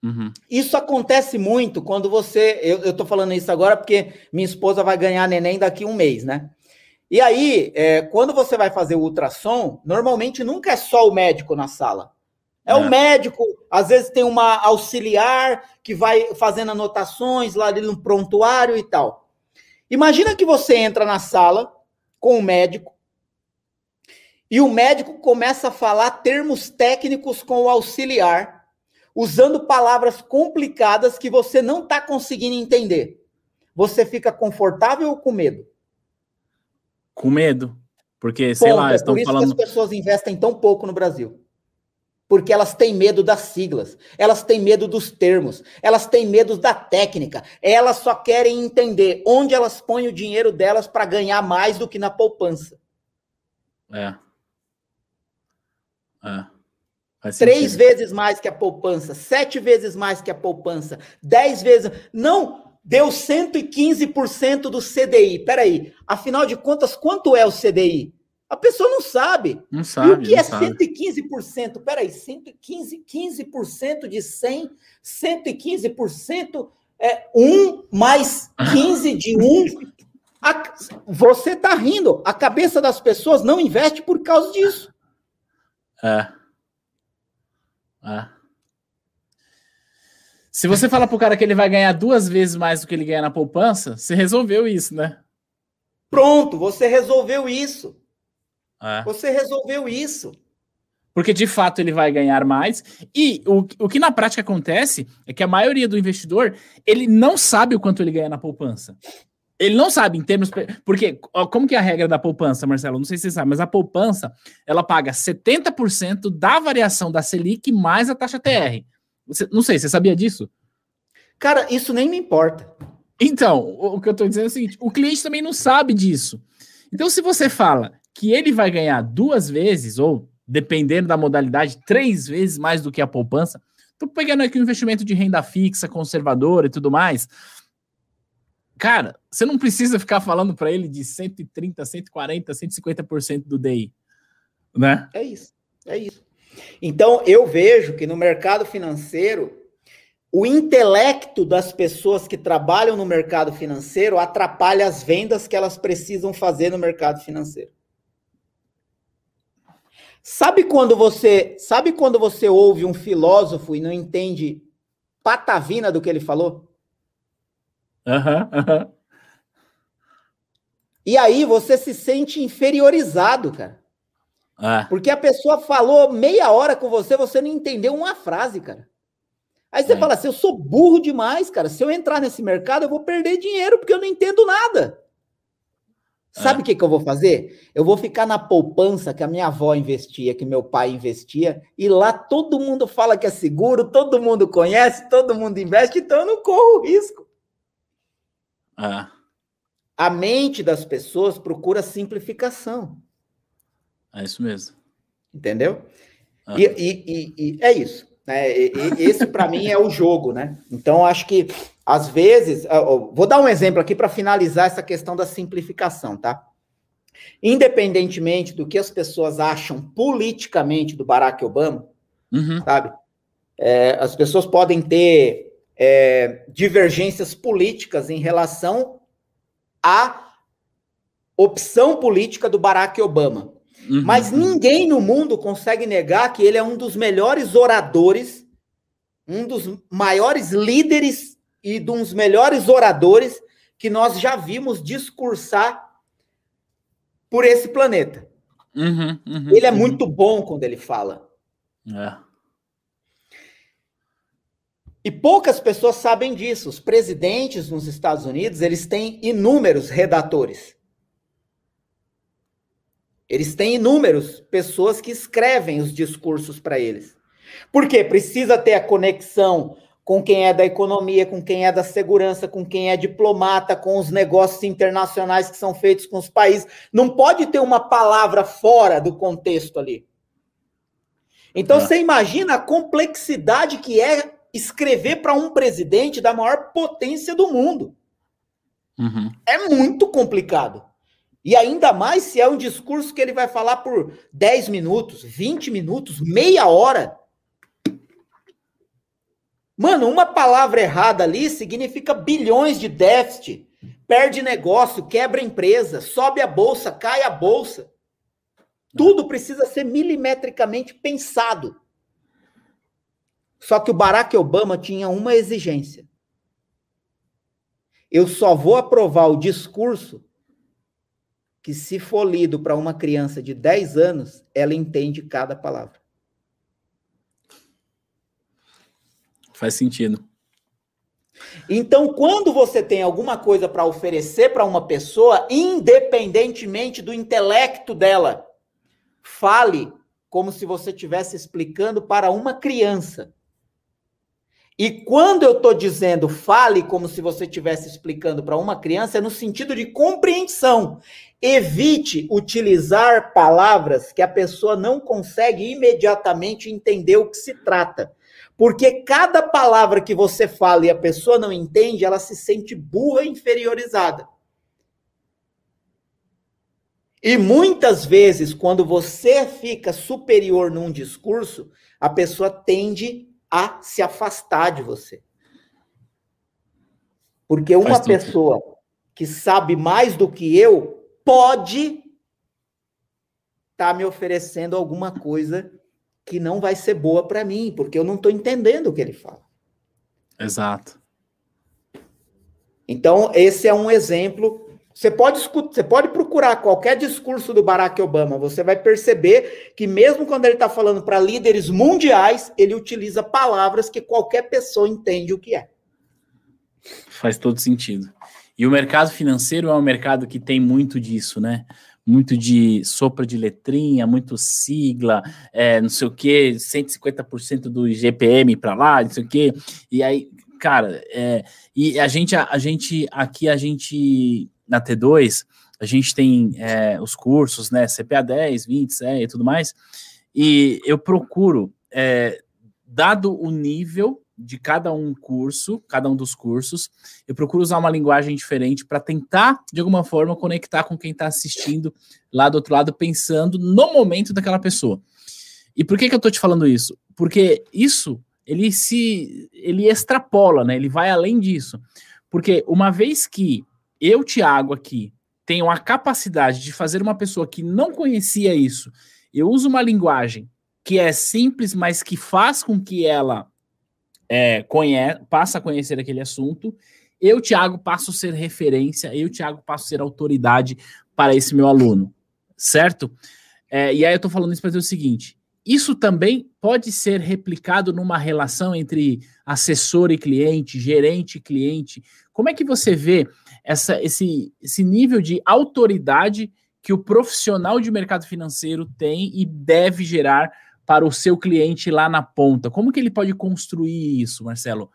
Uhum. Isso acontece muito quando você. Eu, eu tô falando isso agora porque minha esposa vai ganhar neném daqui um mês, né? E aí, é, quando você vai fazer o ultrassom, normalmente nunca é só o médico na sala. É, é, o médico, às vezes tem uma auxiliar que vai fazendo anotações lá ali no prontuário e tal. Imagina que você entra na sala com o médico e o médico começa a falar termos técnicos com o auxiliar, usando palavras complicadas que você não está conseguindo entender. Você fica confortável ou com medo? Com medo. Porque, sei Ponto, lá, é estão por isso falando... que as pessoas investem tão pouco no Brasil. Porque elas têm medo das siglas, elas têm medo dos termos, elas têm medo da técnica, elas só querem entender onde elas põem o dinheiro delas para ganhar mais do que na poupança. É. É. Três vezes mais que a poupança, sete vezes mais que a poupança, dez vezes. Não, deu 115% do CDI. Peraí, afinal de contas, quanto é o CDI? A pessoa não sabe. Não sabe. E o que é sabe. 115%? Peraí, 115, 15% de 100, 115% é 1 mais 15 de 1. A, você está rindo. A cabeça das pessoas não investe por causa disso. É. É. Se você falar pro cara que ele vai ganhar duas vezes mais do que ele ganha na poupança, você resolveu isso, né? Pronto, você resolveu isso. É. Você resolveu isso. Porque de fato ele vai ganhar mais. E o, o que na prática acontece é que a maioria do investidor ele não sabe o quanto ele ganha na poupança. Ele não sabe em termos. Porque, como que é a regra da poupança, Marcelo? Não sei se você sabe, mas a poupança ela paga 70% da variação da Selic mais a taxa TR. Você, não sei, você sabia disso? Cara, isso nem me importa. Então, o, o que eu estou dizendo é o seguinte: o cliente também não sabe disso. Então, se você fala que ele vai ganhar duas vezes, ou dependendo da modalidade, três vezes mais do que a poupança, estou pegando aqui um investimento de renda fixa, conservadora e tudo mais Cara, você não precisa ficar falando para ele de 130, 140, 150% do DI, né? É isso. É isso. Então, eu vejo que no mercado financeiro, o intelecto das pessoas que trabalham no mercado financeiro atrapalha as vendas que elas precisam fazer no mercado financeiro. Sabe quando você, sabe quando você ouve um filósofo e não entende patavina do que ele falou? Uhum, uhum. E aí você se sente inferiorizado, cara. Ah. Porque a pessoa falou meia hora com você, você não entendeu uma frase, cara. Aí você é. fala assim: eu sou burro demais, cara. Se eu entrar nesse mercado, eu vou perder dinheiro porque eu não entendo nada. Sabe o é. que, que eu vou fazer? Eu vou ficar na poupança que a minha avó investia, que meu pai investia, e lá todo mundo fala que é seguro, todo mundo conhece, todo mundo investe, então eu não corro risco. Ah. A mente das pessoas procura simplificação. É isso mesmo. Entendeu? Ah. E, e, e, e, é isso. Né? esse, para mim, é o jogo, né? Então, acho que, às vezes, vou dar um exemplo aqui para finalizar essa questão da simplificação, tá? Independentemente do que as pessoas acham politicamente do Barack Obama, uhum. sabe? É, as pessoas podem ter é, divergências políticas em relação à opção política do Barack Obama. Uhum. Mas ninguém no mundo consegue negar que ele é um dos melhores oradores, um dos maiores líderes e de uns melhores oradores que nós já vimos discursar por esse planeta. Uhum, uhum, ele é uhum. muito bom quando ele fala. É. E poucas pessoas sabem disso. Os presidentes nos Estados Unidos, eles têm inúmeros redatores. Eles têm inúmeros pessoas que escrevem os discursos para eles. Por quê? Precisa ter a conexão com quem é da economia, com quem é da segurança, com quem é diplomata, com os negócios internacionais que são feitos com os países. Não pode ter uma palavra fora do contexto ali. Então, é. você imagina a complexidade que é escrever para um presidente da maior potência do mundo. Uhum. É muito complicado. E ainda mais se é um discurso que ele vai falar por 10 minutos, 20 minutos, meia hora. Mano, uma palavra errada ali significa bilhões de déficit. Perde negócio, quebra empresa, sobe a bolsa, cai a bolsa. Tudo precisa ser milimetricamente pensado. Só que o Barack Obama tinha uma exigência. Eu só vou aprovar o discurso que, se for lido para uma criança de 10 anos, ela entende cada palavra. Faz sentido. Então, quando você tem alguma coisa para oferecer para uma pessoa, independentemente do intelecto dela, fale como se você estivesse explicando para uma criança. E quando eu estou dizendo fale como se você estivesse explicando para uma criança, é no sentido de compreensão. Evite utilizar palavras que a pessoa não consegue imediatamente entender o que se trata. Porque cada palavra que você fala e a pessoa não entende, ela se sente burra e inferiorizada. E muitas vezes, quando você fica superior num discurso, a pessoa tende a se afastar de você. Porque uma pessoa que sabe mais do que eu, pode estar tá me oferecendo alguma coisa que não vai ser boa para mim, porque eu não estou entendendo o que ele fala. Exato. Então, esse é um exemplo. Você pode, você pode procurar qualquer discurso do Barack Obama, você vai perceber que, mesmo quando ele está falando para líderes mundiais, ele utiliza palavras que qualquer pessoa entende o que é. Faz todo sentido. E o mercado financeiro é um mercado que tem muito disso, né? Muito de sopra de letrinha, muito sigla, é, não sei o que, 150% do GPM para lá, não sei o que. E aí, cara, é, e a gente, a, a, gente, aqui a gente, na T2, a gente tem é, os cursos, né, CPA 10, 20, CE e tudo mais, e eu procuro, é, dado o nível de cada um curso, cada um dos cursos, eu procuro usar uma linguagem diferente para tentar, de alguma forma, conectar com quem está assistindo lá do outro lado, pensando no momento daquela pessoa. E por que, que eu estou te falando isso? Porque isso ele se ele extrapola, né? Ele vai além disso. Porque uma vez que eu, Thiago, aqui, tenho a capacidade de fazer uma pessoa que não conhecia isso, eu uso uma linguagem que é simples, mas que faz com que ela é, conhe passe a conhecer aquele assunto, eu, Thiago, passo a ser referência, eu, Thiago, passo a ser autoridade para esse meu aluno, certo? É, e aí eu estou falando isso para dizer o seguinte: isso também pode ser replicado numa relação entre assessor e cliente, gerente e cliente. Como é que você vê essa, esse, esse nível de autoridade que o profissional de mercado financeiro tem e deve gerar para o seu cliente lá na ponta? Como que ele pode construir isso, Marcelo?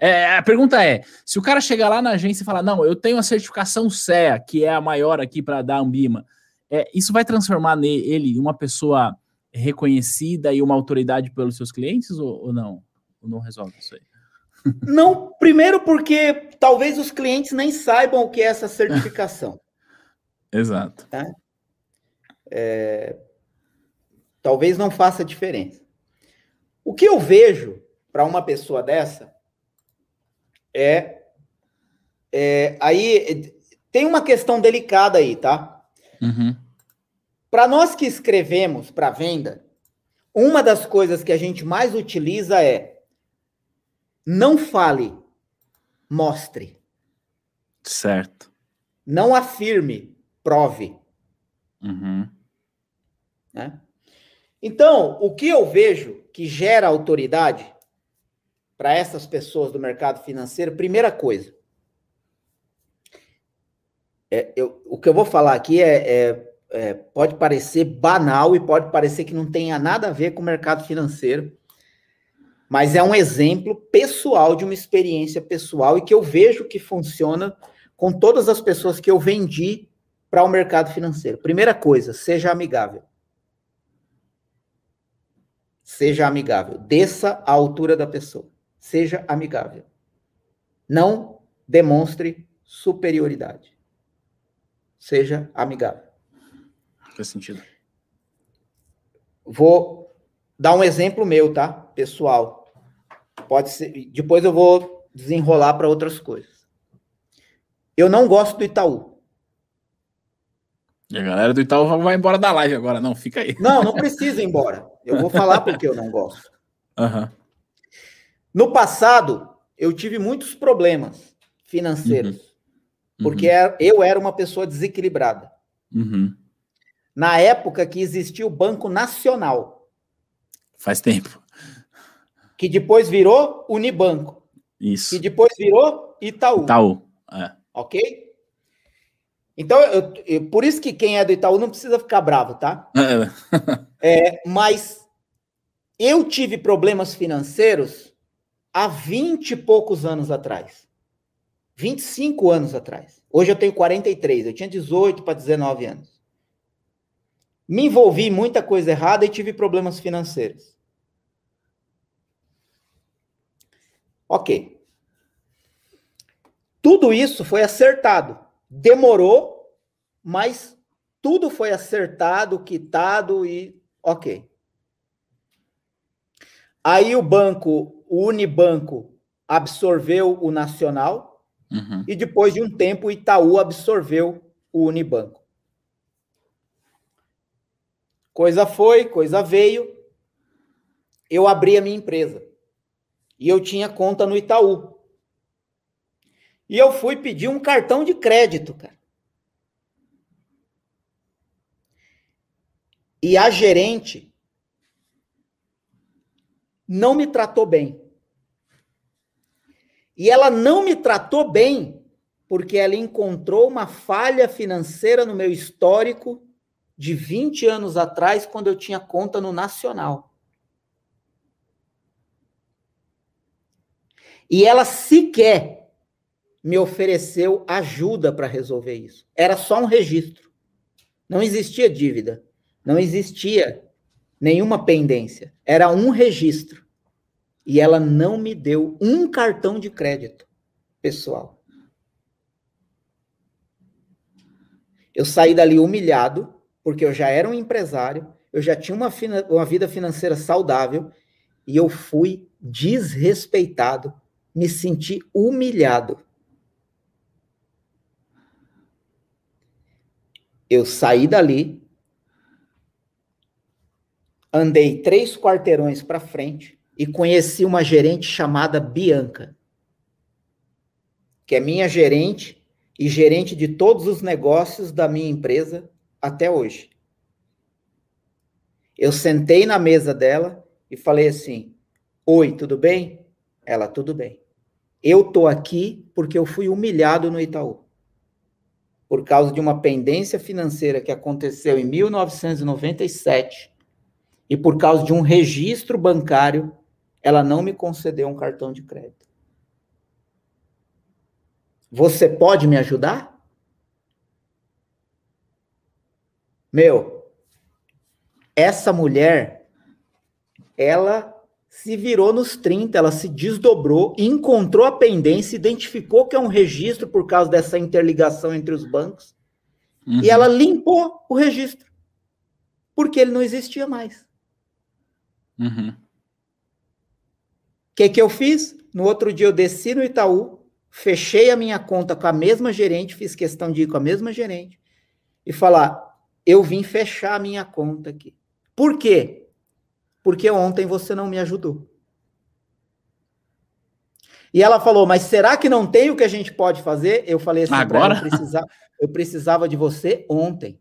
É, a pergunta é: se o cara chegar lá na agência e falar, não, eu tenho a certificação CEA, que é a maior aqui para dar Ambima, é, isso vai transformar ele em uma pessoa reconhecida e uma autoridade pelos seus clientes ou, ou não? Ou não resolve isso aí? <laughs> Não, primeiro porque talvez os clientes nem saibam o que é essa certificação. <laughs> Exato. Tá? É, talvez não faça diferença. O que eu vejo para uma pessoa dessa é, é, aí tem uma questão delicada aí, tá? Uhum. Para nós que escrevemos para venda, uma das coisas que a gente mais utiliza é não fale, mostre. Certo. Não afirme, prove. Uhum. Né? Então, o que eu vejo que gera autoridade para essas pessoas do mercado financeiro, primeira coisa, é, eu, o que eu vou falar aqui é, é é, pode parecer banal e pode parecer que não tenha nada a ver com o mercado financeiro, mas é um exemplo pessoal de uma experiência pessoal e que eu vejo que funciona com todas as pessoas que eu vendi para o mercado financeiro. Primeira coisa, seja amigável. Seja amigável. Desça à altura da pessoa. Seja amigável. Não demonstre superioridade. Seja amigável. Faz sentido. Vou dar um exemplo meu, tá? Pessoal. Pode ser. Depois eu vou desenrolar para outras coisas. Eu não gosto do Itaú. E a galera do Itaú vai embora da live agora, não, fica aí. Não, não precisa ir embora. Eu vou falar porque eu não gosto. Uhum. No passado, eu tive muitos problemas financeiros, uhum. porque uhum. eu era uma pessoa desequilibrada. Uhum na época que existia o Banco Nacional. Faz tempo. Que depois virou Unibanco. Isso. Que depois virou Itaú. Itaú, é. Ok? Então, eu, eu, por isso que quem é do Itaú não precisa ficar bravo, tá? É. é, <laughs> mas eu tive problemas financeiros há 20 e poucos anos atrás. 25 anos atrás. Hoje eu tenho 43, eu tinha 18 para 19 anos me envolvi em muita coisa errada e tive problemas financeiros. Ok. Tudo isso foi acertado. Demorou, mas tudo foi acertado, quitado e ok. Aí o banco, o Unibanco, absorveu o Nacional Uhum. E depois de um tempo, o Itaú absorveu o Unibanco. Coisa foi, coisa veio. Eu abri a minha empresa. E eu tinha conta no Itaú. E eu fui pedir um cartão de crédito, cara. E a gerente não me tratou bem. E ela não me tratou bem porque ela encontrou uma falha financeira no meu histórico de 20 anos atrás, quando eu tinha conta no Nacional. E ela sequer me ofereceu ajuda para resolver isso. Era só um registro. Não existia dívida. Não existia nenhuma pendência. Era um registro. E ela não me deu um cartão de crédito pessoal. Eu saí dali humilhado, porque eu já era um empresário, eu já tinha uma, uma vida financeira saudável, e eu fui desrespeitado, me senti humilhado. Eu saí dali, andei três quarteirões para frente e conheci uma gerente chamada Bianca, que é minha gerente e gerente de todos os negócios da minha empresa até hoje. Eu sentei na mesa dela e falei assim: Oi, tudo bem? Ela, tudo bem. Eu tô aqui porque eu fui humilhado no Itaú. Por causa de uma pendência financeira que aconteceu em 1997 e por causa de um registro bancário, ela não me concedeu um cartão de crédito. Você pode me ajudar? Meu, essa mulher, ela se virou nos 30, ela se desdobrou, encontrou a pendência, identificou que é um registro por causa dessa interligação entre os bancos, uhum. e ela limpou o registro, porque ele não existia mais. Uhum. O que, que eu fiz? No outro dia eu desci no Itaú, fechei a minha conta com a mesma gerente, fiz questão de ir com a mesma gerente e falar: eu vim fechar a minha conta aqui. Por quê? Porque ontem você não me ajudou. E ela falou: Mas será que não tem o que a gente pode fazer? Eu falei assim: Agora? Eu precisava, eu precisava de você ontem.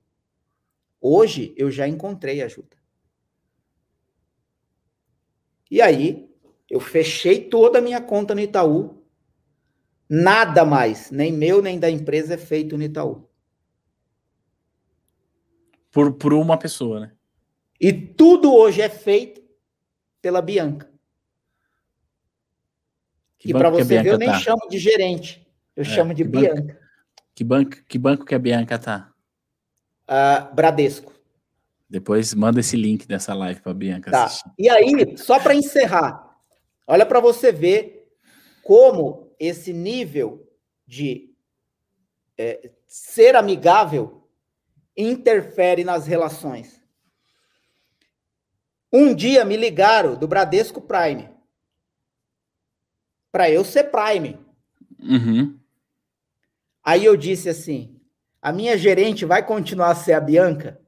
Hoje eu já encontrei ajuda. E aí, eu fechei toda a minha conta no Itaú. Nada mais, nem meu, nem da empresa, é feito no Itaú. Por, por uma pessoa, né? E tudo hoje é feito pela Bianca. Que e para você ver, eu nem tá? chamo de gerente, eu é, chamo de que Bianca. Banco, que, banco, que banco que a Bianca tá? Uh, Bradesco. Depois manda esse link dessa live para Bianca tá. assistir. E aí, só para encerrar, olha para você ver como esse nível de é, ser amigável interfere nas relações. Um dia me ligaram do Bradesco Prime para eu ser Prime. Uhum. Aí eu disse assim: a minha gerente vai continuar a ser a Bianca?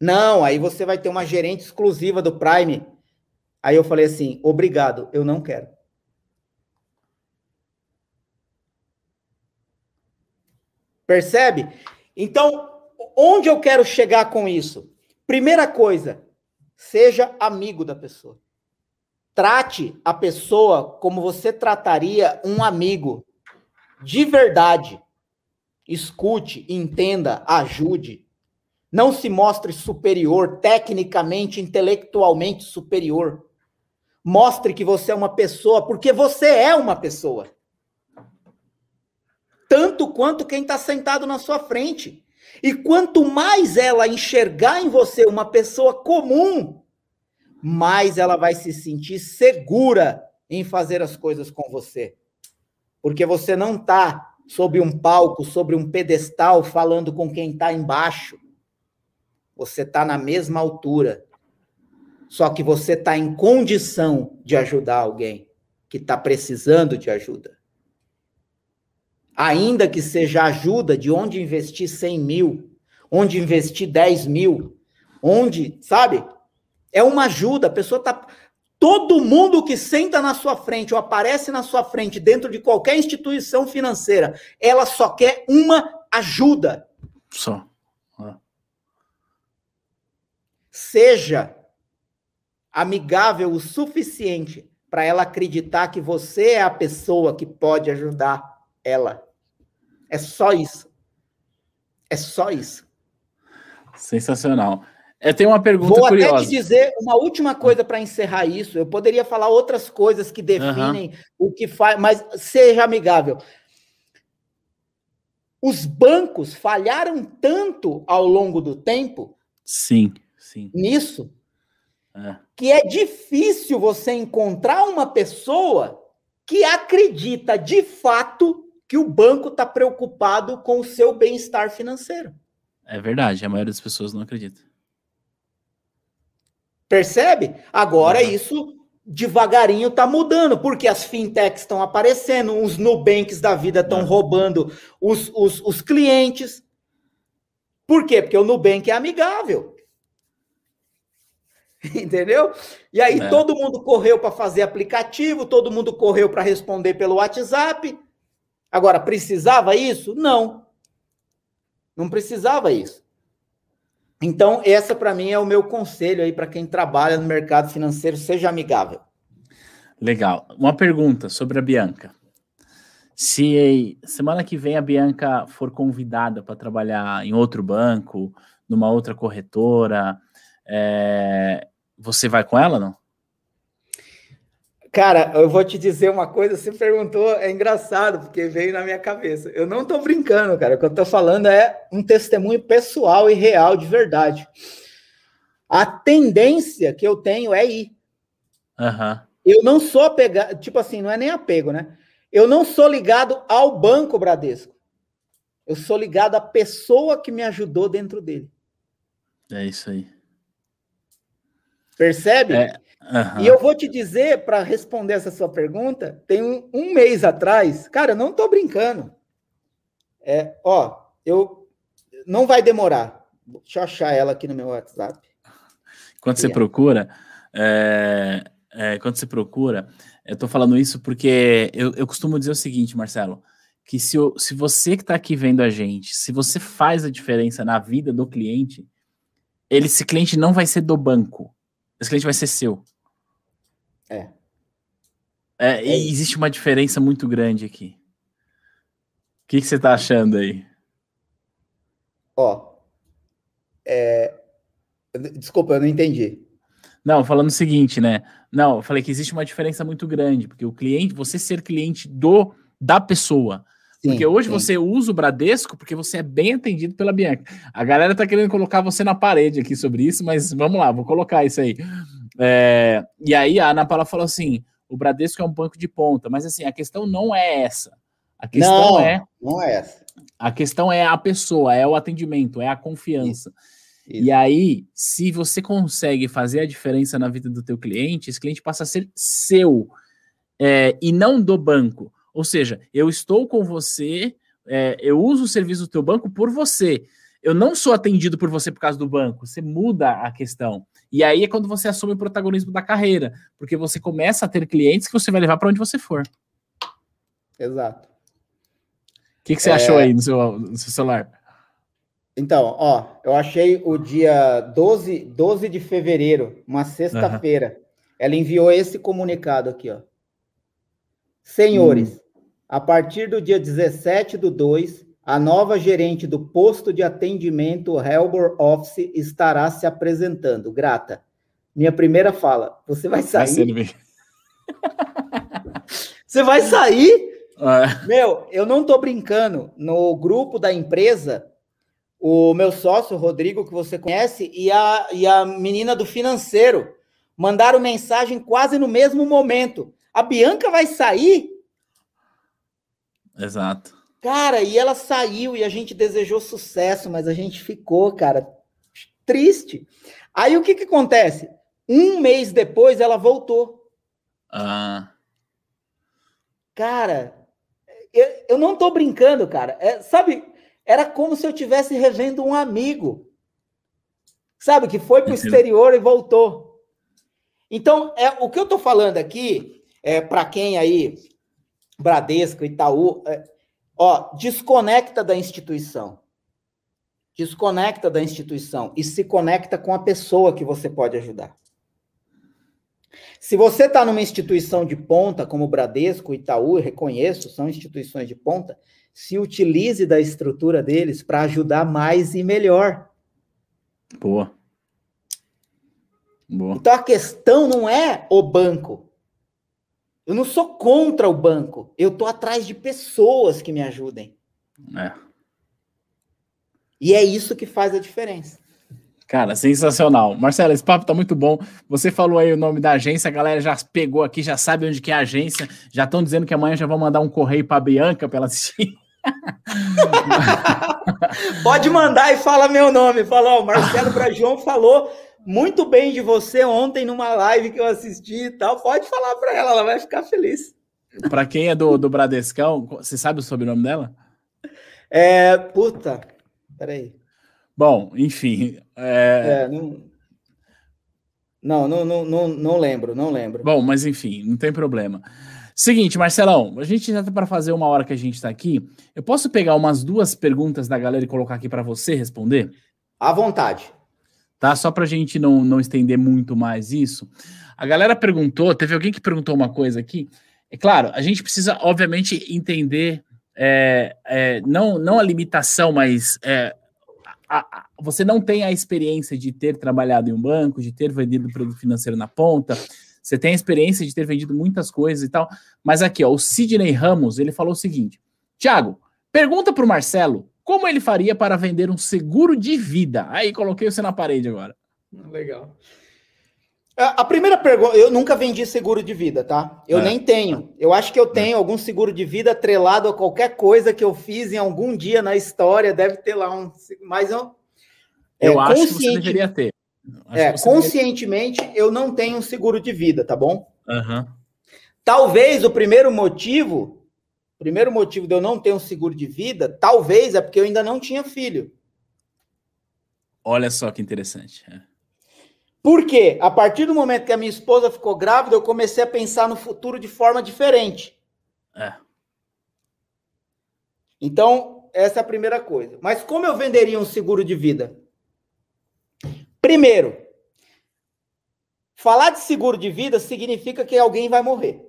Não, aí você vai ter uma gerente exclusiva do Prime. Aí eu falei assim: obrigado, eu não quero. Percebe? Então, onde eu quero chegar com isso? Primeira coisa, seja amigo da pessoa. Trate a pessoa como você trataria um amigo. De verdade. Escute, entenda, ajude. Não se mostre superior, tecnicamente, intelectualmente superior. Mostre que você é uma pessoa, porque você é uma pessoa. Tanto quanto quem está sentado na sua frente. E quanto mais ela enxergar em você uma pessoa comum, mais ela vai se sentir segura em fazer as coisas com você. Porque você não está sob um palco, sobre um pedestal, falando com quem está embaixo. Você está na mesma altura. Só que você está em condição de ajudar alguém que está precisando de ajuda. Ainda que seja ajuda de onde investir 100 mil, onde investir 10 mil, onde, sabe? É uma ajuda, a pessoa tá. Todo mundo que senta na sua frente ou aparece na sua frente dentro de qualquer instituição financeira, ela só quer uma ajuda. Só. Seja amigável o suficiente para ela acreditar que você é a pessoa que pode ajudar ela. É só isso. É só isso. Sensacional. Eu tenho uma pergunta Vou curiosa. até te dizer uma última coisa para encerrar isso. Eu poderia falar outras coisas que definem uhum. o que faz, mas seja amigável. Os bancos falharam tanto ao longo do tempo. Sim, sim. Nisso é. que é difícil você encontrar uma pessoa que acredita de fato que o banco está preocupado com o seu bem-estar financeiro. É verdade, a maioria das pessoas não acredita. Percebe? Agora uhum. isso devagarinho está mudando, porque as fintechs estão aparecendo, os Nubanks da vida estão uhum. roubando os, os, os clientes. Por quê? Porque o Nubank é amigável. <laughs> Entendeu? E aí é. todo mundo correu para fazer aplicativo, todo mundo correu para responder pelo WhatsApp. Agora, precisava isso? Não. Não precisava isso. Então, essa para mim é o meu conselho aí para quem trabalha no mercado financeiro, seja amigável. Legal. Uma pergunta sobre a Bianca. Se semana que vem a Bianca for convidada para trabalhar em outro banco, numa outra corretora, é, você vai com ela, não? Cara, eu vou te dizer uma coisa, você perguntou, é engraçado, porque veio na minha cabeça. Eu não tô brincando, cara. O que eu tô falando é um testemunho pessoal e real, de verdade. A tendência que eu tenho é ir. Uhum. Eu não sou apegado, tipo assim, não é nem apego, né? Eu não sou ligado ao Banco Bradesco. Eu sou ligado à pessoa que me ajudou dentro dele. É isso aí. Percebe? É, E eu vou te dizer, para responder essa sua pergunta, tem um, um, mês atrás, cara, não tô brincando. É, ó, eu não vai demorar. Deixa eu achar ela aqui no meu WhatsApp. Quando você procura, é, é, quando você procura, eu tô falando isso porque eu, eu costumo dizer o seguinte, Marcelo, que se, eu, se você que está aqui vendo a gente, se você faz a diferença na vida do cliente, ele, esse cliente não vai ser do banco, esse cliente vai ser seu. É. É, é e existe uma diferença muito grande aqui. O que, que você está achando aí? Ó, é... desculpa, eu não entendi. Não, falando o seguinte, né? Não, eu falei que existe uma diferença muito grande, porque o cliente, você ser cliente do da pessoa, Sim, porque hoje sim. você usa o Bradesco porque você é bem atendido pela Bianca. A galera tá querendo colocar você na parede aqui sobre isso, mas vamos lá, vou colocar isso aí. É, e aí a Ana Paula falou assim: o Bradesco é um banco de ponta, mas assim, a questão não é essa. A questão não, é. Não é essa. A questão é a pessoa, é o atendimento, é a confiança. Isso, isso. E aí, se você consegue fazer a diferença na vida do teu cliente, esse cliente passa a ser seu é, e não do banco. Ou seja, eu estou com você, é, eu uso o serviço do teu banco por você. Eu não sou atendido por você por causa do banco. Você muda a questão. E aí é quando você assume o protagonismo da carreira, porque você começa a ter clientes que você vai levar para onde você for. Exato. O que, que você é... achou aí no seu, no seu celular? Então, ó, eu achei o dia 12, 12 de fevereiro, uma sexta-feira. Uhum. Ela enviou esse comunicado aqui, ó. Senhores, hum. A partir do dia 17 do 2, a nova gerente do posto de atendimento Helbor Office estará se apresentando. Grata. Minha primeira fala: você vai sair? Vai <laughs> você vai sair? É. Meu, eu não tô brincando. No grupo da empresa, o meu sócio, Rodrigo, que você conhece, e a, e a menina do financeiro mandaram mensagem quase no mesmo momento. A Bianca vai sair? Exato. Cara, e ela saiu e a gente desejou sucesso, mas a gente ficou, cara, triste. Aí o que que acontece? Um mês depois ela voltou. Ah. Cara, eu, eu não tô brincando, cara. É, sabe, era como se eu tivesse revendo um amigo. Sabe, que foi para o exterior e voltou. Então, é, o que eu tô falando aqui, é, para quem aí, Bradesco, Itaú, é, ó, desconecta da instituição. Desconecta da instituição e se conecta com a pessoa que você pode ajudar. Se você está numa instituição de ponta, como o Bradesco, Itaú, reconheço, são instituições de ponta, se utilize da estrutura deles para ajudar mais e melhor. Boa. Boa. Então a questão não é o banco. Eu não sou contra o banco. Eu estou atrás de pessoas que me ajudem. É. E é isso que faz a diferença. Cara, sensacional. Marcelo, esse papo tá muito bom. Você falou aí o nome da agência, a galera já pegou aqui, já sabe onde que é a agência, já estão dizendo que amanhã já vão mandar um correio para Bianca para ela assistir. <laughs> Pode mandar e fala meu nome. Fala, ó, Marcelo Brajon falou muito bem de você ontem numa live que eu assisti e tal. Pode falar para ela, ela vai ficar feliz. Para quem é do, do Bradescão, você sabe o sobrenome dela? É, puta, peraí. Bom, enfim. É... É, não... Não, não, não, não, não lembro, não lembro. Bom, mas enfim, não tem problema. Seguinte, Marcelão, a gente já tá para fazer uma hora que a gente está aqui. Eu posso pegar umas duas perguntas da galera e colocar aqui para você responder? À vontade. Tá, só para a gente não, não estender muito mais isso. A galera perguntou, teve alguém que perguntou uma coisa aqui. É claro, a gente precisa, obviamente, entender é, é, não, não a limitação, mas é, a, a, você não tem a experiência de ter trabalhado em um banco, de ter vendido produto financeiro na ponta, você tem a experiência de ter vendido muitas coisas e tal, mas aqui, ó, o Sidney Ramos, ele falou o seguinte, Tiago, pergunta para o Marcelo como ele faria para vender um seguro de vida. Aí, coloquei você na parede agora. Legal. A primeira pergunta, eu nunca vendi seguro de vida, tá? Eu é. nem tenho. Eu acho que eu tenho é. algum seguro de vida atrelado a qualquer coisa que eu fiz em algum dia na história. Deve ter lá um. Mas eu. Eu é, acho que você deveria ter. É, conscientemente deveria... eu não tenho um seguro de vida, tá bom? Uhum. Talvez o primeiro motivo, primeiro motivo de eu não ter um seguro de vida, talvez é porque eu ainda não tinha filho. Olha só que interessante. É. Porque a partir do momento que a minha esposa ficou grávida, eu comecei a pensar no futuro de forma diferente. É. Então, essa é a primeira coisa. Mas como eu venderia um seguro de vida? Primeiro, falar de seguro de vida significa que alguém vai morrer.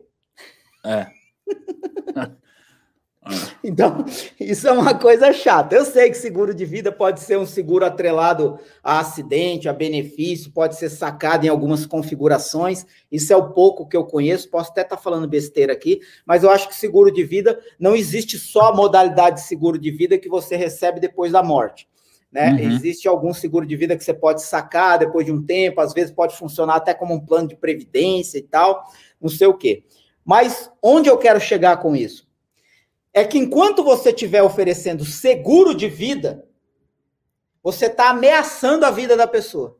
É. <laughs> Então, isso é uma coisa chata. Eu sei que seguro de vida pode ser um seguro atrelado a acidente, a benefício, pode ser sacado em algumas configurações. Isso é o pouco que eu conheço. Posso até estar falando besteira aqui, mas eu acho que seguro de vida não existe só a modalidade de seguro de vida que você recebe depois da morte. Né? Uhum. Existe algum seguro de vida que você pode sacar depois de um tempo, às vezes pode funcionar até como um plano de previdência e tal, não sei o quê. Mas onde eu quero chegar com isso? É que enquanto você estiver oferecendo seguro de vida, você está ameaçando a vida da pessoa.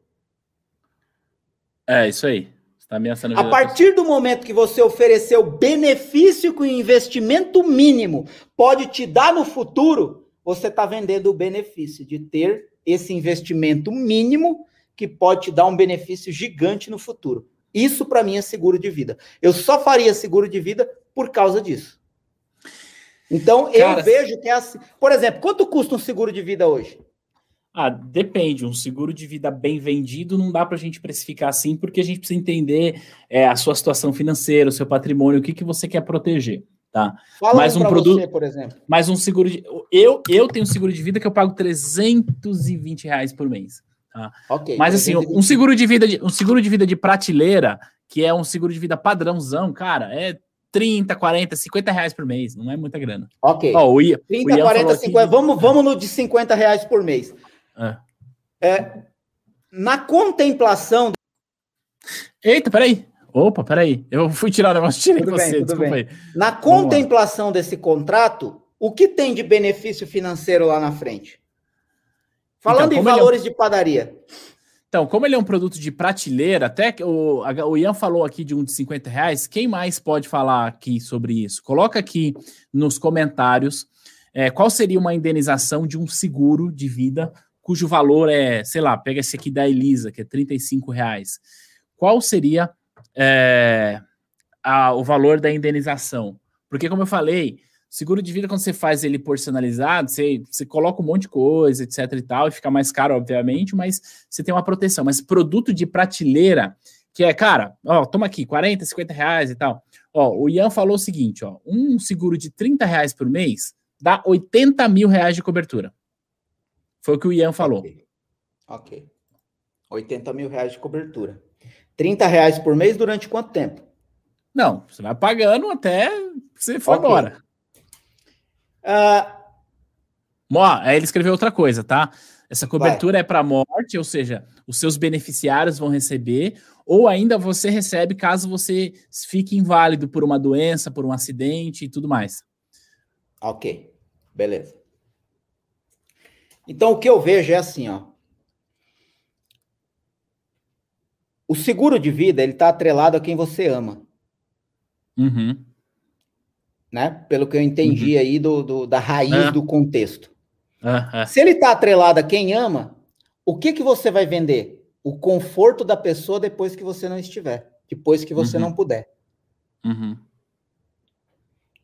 É, isso aí. Está ameaçando a, a partir do momento que você ofereceu benefício que o investimento mínimo pode te dar no futuro, você está vendendo o benefício de ter esse investimento mínimo que pode te dar um benefício gigante no futuro. Isso para mim é seguro de vida. Eu só faria seguro de vida por causa disso. Então, Cara, eu vejo que é assim. Por exemplo, quanto custa um seguro de vida hoje? Ah, depende. Um seguro de vida bem vendido não dá para a gente precificar assim, porque a gente precisa entender é, a sua situação financeira, o seu patrimônio, o que, que você quer proteger. Tá? Fala mais um produto, você, por exemplo. Mais um seguro de. Eu, eu tenho um seguro de vida que eu pago 320 reais por mês. Tá? Okay, Mas assim, um seguro de vida de, um seguro de vida de prateleira, que é um seguro de vida padrãozão, cara, é 30, 40, 50 reais por mês. Não é muita grana. Ok. Ó, o Ian, 30, o 40, 50. Aqui... Vamos, vamos no de 50 reais por mês. É. É, na contemplação. Eita, peraí. Opa, peraí. Eu fui tirar o negócio, tirei tudo você. Bem, desculpa bem. aí. Na contemplação desse contrato, o que tem de benefício financeiro lá na frente? Falando então, em valores ele... de padaria. Então, como ele é um produto de prateleira, até o, o Ian falou aqui de um de 50 reais, quem mais pode falar aqui sobre isso? Coloca aqui nos comentários é, qual seria uma indenização de um seguro de vida cujo valor é, sei lá, pega esse aqui da Elisa, que é 35 reais. Qual seria é, a, o valor da indenização? Porque, como eu falei, Seguro de vida, quando você faz ele personalizado, você, você coloca um monte de coisa, etc e tal, e fica mais caro, obviamente, mas você tem uma proteção. Mas produto de prateleira, que é, cara, ó, toma aqui, 40, 50 reais e tal. Ó, o Ian falou o seguinte, ó, um seguro de 30 reais por mês dá 80 mil reais de cobertura. Foi o que o Ian falou. Ok. okay. 80 mil reais de cobertura. 30 reais por mês durante quanto tempo? Não, você vai pagando até você for okay. embora. Uh... Ó, aí ele escreveu outra coisa, tá? Essa cobertura Vai. é para morte, ou seja, os seus beneficiários vão receber, ou ainda você recebe caso você fique inválido por uma doença, por um acidente e tudo mais. Ok, beleza. Então o que eu vejo é assim, ó. O seguro de vida ele está atrelado a quem você ama. Uhum né? Pelo que eu entendi uhum. aí do, do, da raiz é. do contexto. Se ele está atrelado a quem ama, o que, que você vai vender? O conforto da pessoa depois que você não estiver, depois que você uhum. não puder. Uhum.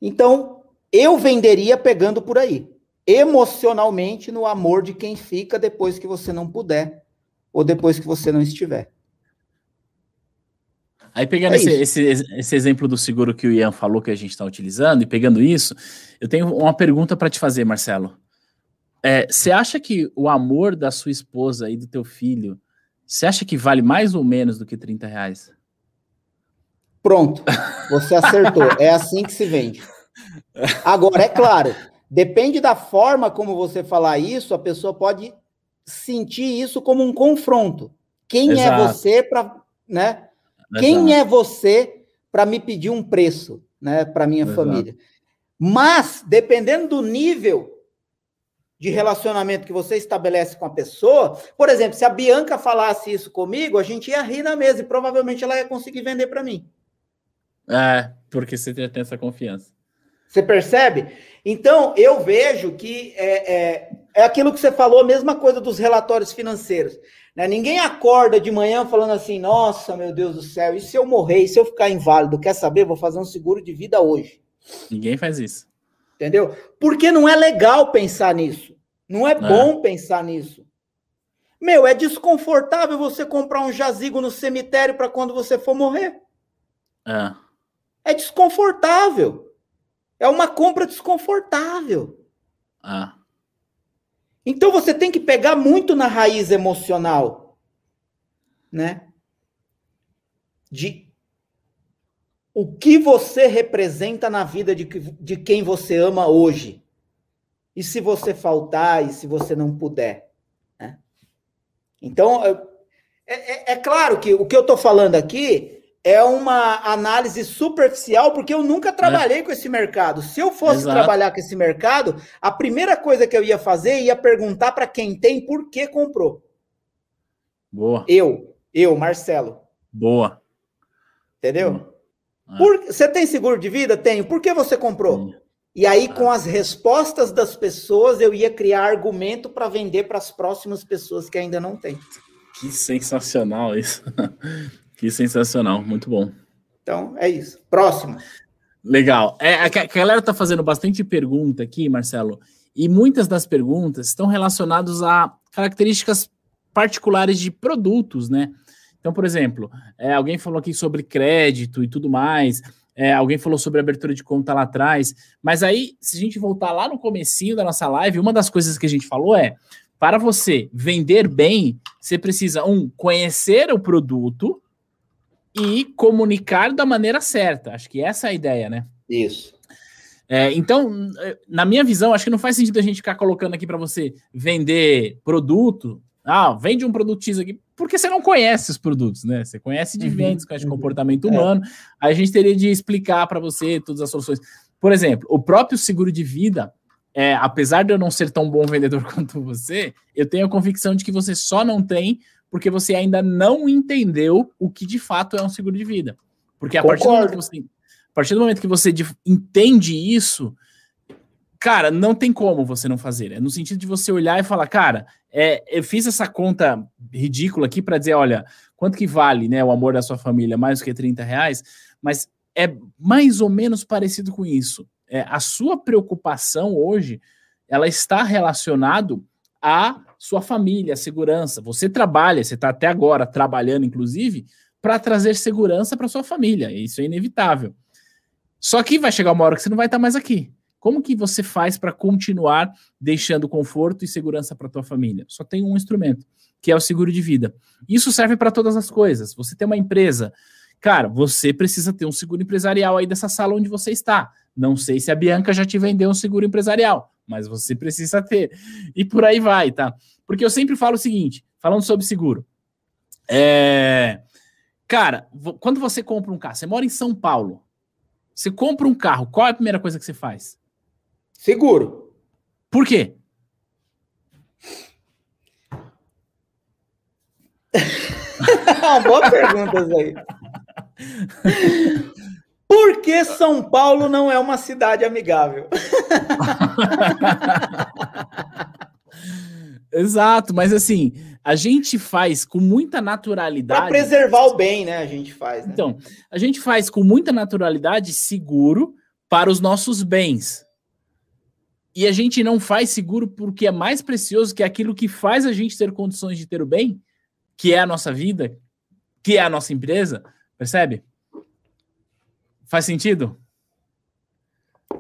Então, eu venderia pegando por aí. Emocionalmente no amor de quem fica depois que você não puder ou depois que você não estiver. Aí pegando é esse, esse, esse, exemplo do seguro que o Ian falou que a gente está utilizando e pegando isso, eu tenho uma pergunta para te fazer, Marcelo. É, você acha que o amor da sua esposa e do teu filho, você acha que vale mais ou menos do que 30 reais? Pronto, você acertou. é assim que se vende. Agora, é claro, depende da forma como você falar isso, a pessoa pode sentir isso como um confronto. Quem é Exato. é você para, né? Quem é você para me pedir um preço, né, para minha Exato. família? Mas, dependendo do nível de relacionamento que você estabelece com a pessoa, por exemplo, se a Bianca falasse isso comigo, a gente ia rir na mesa e provavelmente ela ia conseguir vender para mim. É, porque você tem essa confiança. Você percebe? Então, eu vejo que é, é, é aquilo que você falou, a mesma coisa dos relatórios financeiros. Né? Ninguém acorda de manhã falando assim: nossa, meu Deus do céu, e se eu morrer, e se eu ficar inválido? Quer saber? Vou fazer um seguro de vida hoje. Ninguém faz isso. Entendeu? Porque não é legal pensar nisso. Não é, é. bom pensar nisso. Meu, é desconfortável você comprar um jazigo no cemitério para quando você for morrer. É. É desconfortável. É uma compra desconfortável. É. Então você tem que pegar muito na raiz emocional, né? De o que você representa na vida de, de quem você ama hoje. E se você faltar, e se você não puder. Né? Então, é, é, é claro que o que eu estou falando aqui é uma análise superficial, porque eu nunca trabalhei é. com esse mercado. Se eu fosse Exato. trabalhar com esse mercado, a primeira coisa que eu ia fazer ia perguntar para quem tem por que comprou. Boa. Eu, eu, Marcelo. Boa. Entendeu? É. Por, você tem seguro de vida? Tenho. Por que você comprou? Sim. E aí, com as respostas das pessoas, eu ia criar argumento para vender para as próximas pessoas que ainda não têm. Que sensacional isso. <laughs> Que sensacional, muito bom. Então, é isso. Próximo. Legal. É, a, a galera está fazendo bastante pergunta aqui, Marcelo, e muitas das perguntas estão relacionadas a características particulares de produtos, né? Então, por exemplo, é, alguém falou aqui sobre crédito e tudo mais, é, alguém falou sobre abertura de conta lá atrás, mas aí, se a gente voltar lá no comecinho da nossa live, uma das coisas que a gente falou é, para você vender bem, você precisa, um, conhecer o produto, e comunicar da maneira certa. Acho que essa é a ideia, né? Isso. É, então, na minha visão, acho que não faz sentido a gente ficar colocando aqui para você vender produto. Ah, vende um produto X aqui, porque você não conhece os produtos, né? Você conhece de uhum, vendas, conhece de uhum. comportamento humano. É. Aí a gente teria de explicar para você todas as soluções. Por exemplo, o próprio seguro de vida, é, apesar de eu não ser tão bom vendedor <laughs> quanto você, eu tenho a convicção de que você só não tem porque você ainda não entendeu o que de fato é um seguro de vida. Porque a partir do momento que você, a partir do momento que você entende isso, cara, não tem como você não fazer. É no sentido de você olhar e falar, cara, é, eu fiz essa conta ridícula aqui para dizer, olha, quanto que vale né, o amor da sua família, mais do que 30 reais, mas é mais ou menos parecido com isso. É, a sua preocupação hoje, ela está relacionado à sua família, segurança. Você trabalha, você está até agora trabalhando, inclusive, para trazer segurança para sua família. Isso é inevitável. Só que vai chegar uma hora que você não vai estar mais aqui. Como que você faz para continuar deixando conforto e segurança para tua família? Só tem um instrumento, que é o seguro de vida. Isso serve para todas as coisas. Você tem uma empresa, cara, você precisa ter um seguro empresarial aí dessa sala onde você está. Não sei se a Bianca já te vendeu um seguro empresarial, mas você precisa ter. E por aí vai, tá? Porque eu sempre falo o seguinte, falando sobre seguro. É... Cara, quando você compra um carro, você mora em São Paulo, você compra um carro, qual é a primeira coisa que você faz? Seguro. Por quê? <laughs> Boa pergunta aí. Por que São Paulo não é uma cidade amigável? <laughs> <laughs> Exato, mas assim, a gente faz com muita naturalidade. Para preservar o bem, né? A gente faz. Né? Então, a gente faz com muita naturalidade seguro para os nossos bens. E a gente não faz seguro porque é mais precioso que aquilo que faz a gente ter condições de ter o bem, que é a nossa vida, que é a nossa empresa, percebe? Faz sentido?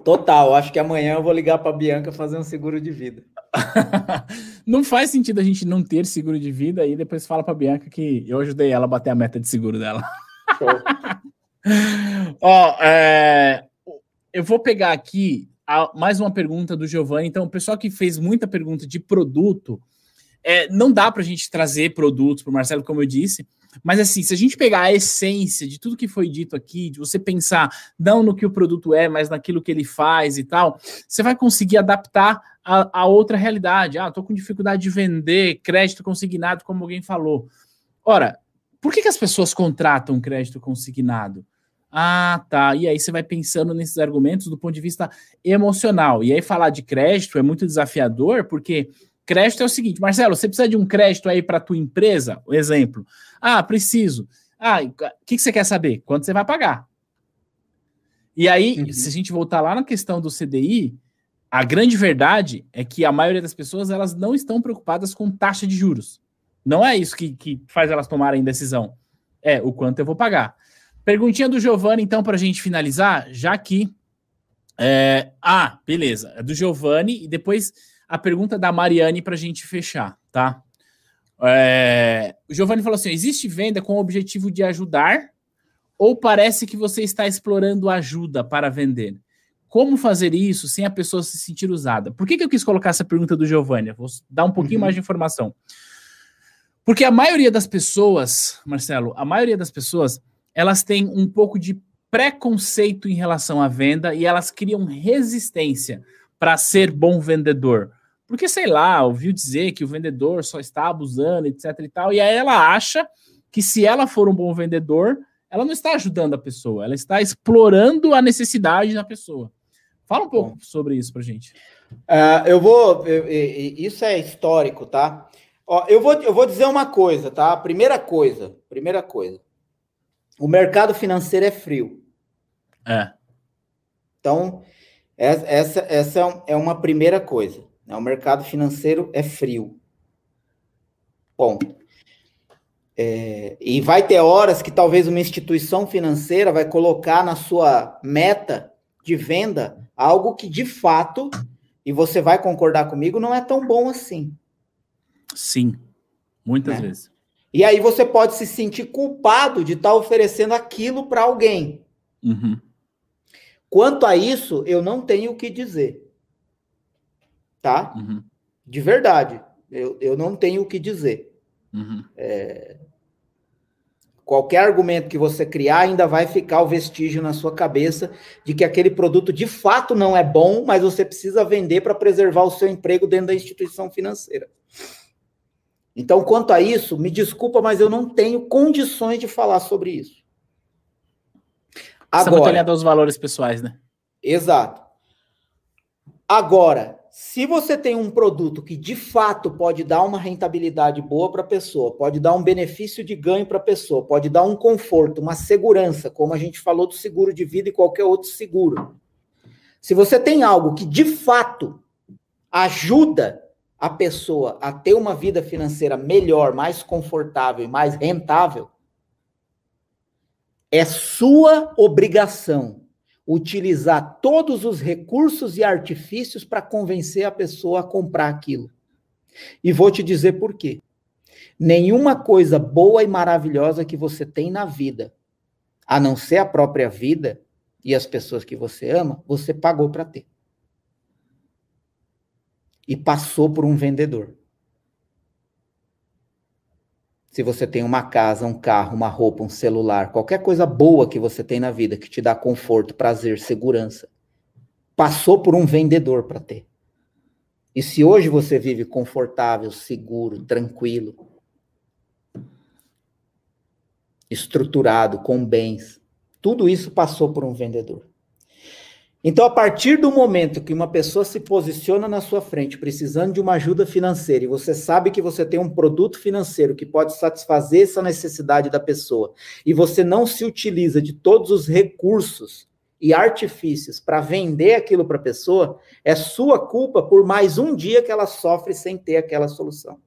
Total, acho que amanhã eu vou ligar para Bianca fazer um seguro de vida. <laughs> não faz sentido a gente não ter seguro de vida e depois fala para Bianca que eu ajudei ela a bater a meta de seguro dela. <laughs> Ó, é, eu vou pegar aqui mais uma pergunta do Giovanni. Então, o pessoal que fez muita pergunta de produto, é, não dá para a gente trazer produtos para o Marcelo, como eu disse, mas assim, se a gente pegar a essência de tudo que foi dito aqui, de você pensar não no que o produto é, mas naquilo que ele faz e tal, você vai conseguir adaptar a, a outra realidade. Ah, estou com dificuldade de vender crédito consignado, como alguém falou. Ora, por que, que as pessoas contratam crédito consignado? Ah, tá. E aí você vai pensando nesses argumentos do ponto de vista emocional. E aí falar de crédito é muito desafiador, porque crédito é o seguinte, Marcelo, você precisa de um crédito aí para tua empresa? Exemplo. Ah, preciso. Ah, o que, que você quer saber? Quanto você vai pagar? E aí, uhum. se a gente voltar lá na questão do CDI, a grande verdade é que a maioria das pessoas elas não estão preocupadas com taxa de juros. Não é isso que, que faz elas tomarem decisão. É o quanto eu vou pagar. Perguntinha do Giovanni, então, para a gente finalizar, já que. É... Ah, beleza. É do Giovanni, e depois a pergunta da Mariane para a gente fechar, tá? É... O Giovanni falou assim: existe venda com o objetivo de ajudar, ou parece que você está explorando ajuda para vender? Como fazer isso sem a pessoa se sentir usada? Por que, que eu quis colocar essa pergunta do Giovanni? Vou dar um pouquinho uhum. mais de informação. Porque a maioria das pessoas, Marcelo, a maioria das pessoas elas têm um pouco de preconceito em relação à venda e elas criam resistência para ser bom vendedor. Porque, sei lá, ouviu dizer que o vendedor só está abusando, etc e tal, e aí ela acha que se ela for um bom vendedor, ela não está ajudando a pessoa, ela está explorando a necessidade da pessoa. Fala um pouco bom. sobre isso para gente. Uh, eu vou. Eu, eu, isso é histórico, tá? Ó, eu, vou, eu vou dizer uma coisa, tá? Primeira coisa, primeira coisa o mercado financeiro é frio. É. Então, essa, essa é uma primeira coisa. Né? O mercado financeiro é frio. Bom. É, e vai ter horas que talvez uma instituição financeira vai colocar na sua meta de venda algo que de fato, e você vai concordar comigo, não é tão bom assim. Sim, muitas né? vezes. E aí você pode se sentir culpado de estar tá oferecendo aquilo para alguém. Uhum. Quanto a isso, eu não tenho o que dizer. Tá? Uhum. De verdade. Eu, eu não tenho o que dizer. Uhum. É... Qualquer argumento que você criar ainda vai ficar o vestígio na sua cabeça de que aquele produto de fato não é bom, mas você precisa vender para preservar o seu emprego dentro da instituição financeira. Então, quanto a isso, me desculpa, mas eu não tenho condições de falar sobre isso. Agora, Você é muito aos valores pessoais, né? Exato. Agora, se você tem um produto que de fato pode dar uma rentabilidade boa para a pessoa, pode dar um benefício de ganho para a pessoa, pode dar um conforto, uma segurança, como a gente falou do seguro de vida e qualquer outro seguro. Se você tem algo que de fato ajuda a pessoa a ter uma vida financeira melhor, mais confortável e mais rentável, é sua obrigação utilizar todos os recursos e artifícios para convencer a pessoa a comprar aquilo. E vou te dizer por quê. Nenhuma coisa boa e maravilhosa que você tem na vida, a não ser a própria vida e as pessoas que você ama, você pagou para ter. E passou por um vendedor. Se você tem uma casa, um carro, uma roupa, um celular, qualquer coisa boa que você tem na vida que te dá conforto, prazer, segurança, passou por um vendedor para ter. E se hoje você vive confortável, seguro, tranquilo, estruturado, com bens, tudo isso passou por um vendedor. Então, a partir do momento que uma pessoa se posiciona na sua frente precisando de uma ajuda financeira e você sabe que você tem um produto financeiro que pode satisfazer essa necessidade da pessoa e você não se utiliza de todos os recursos e artifícios para vender aquilo para a pessoa, é sua culpa por mais um dia que ela sofre sem ter aquela solução.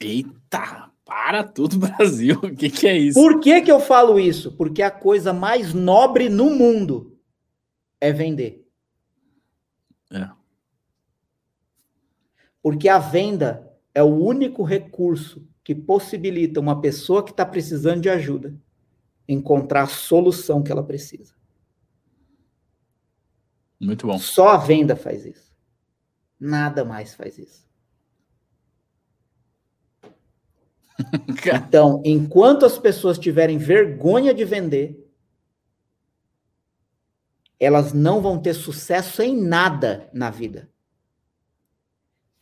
Eita, para tudo, <laughs> Brasil. O que, que é isso? Por que, que eu falo isso? Porque é a coisa mais nobre no mundo é vender. É. Porque a venda é o único recurso que possibilita uma pessoa que está precisando de ajuda encontrar a solução que ela precisa. Muito bom. Só a venda faz isso. Nada mais faz isso. <laughs> então, enquanto as pessoas tiverem vergonha de vender, elas não vão ter sucesso em nada na vida.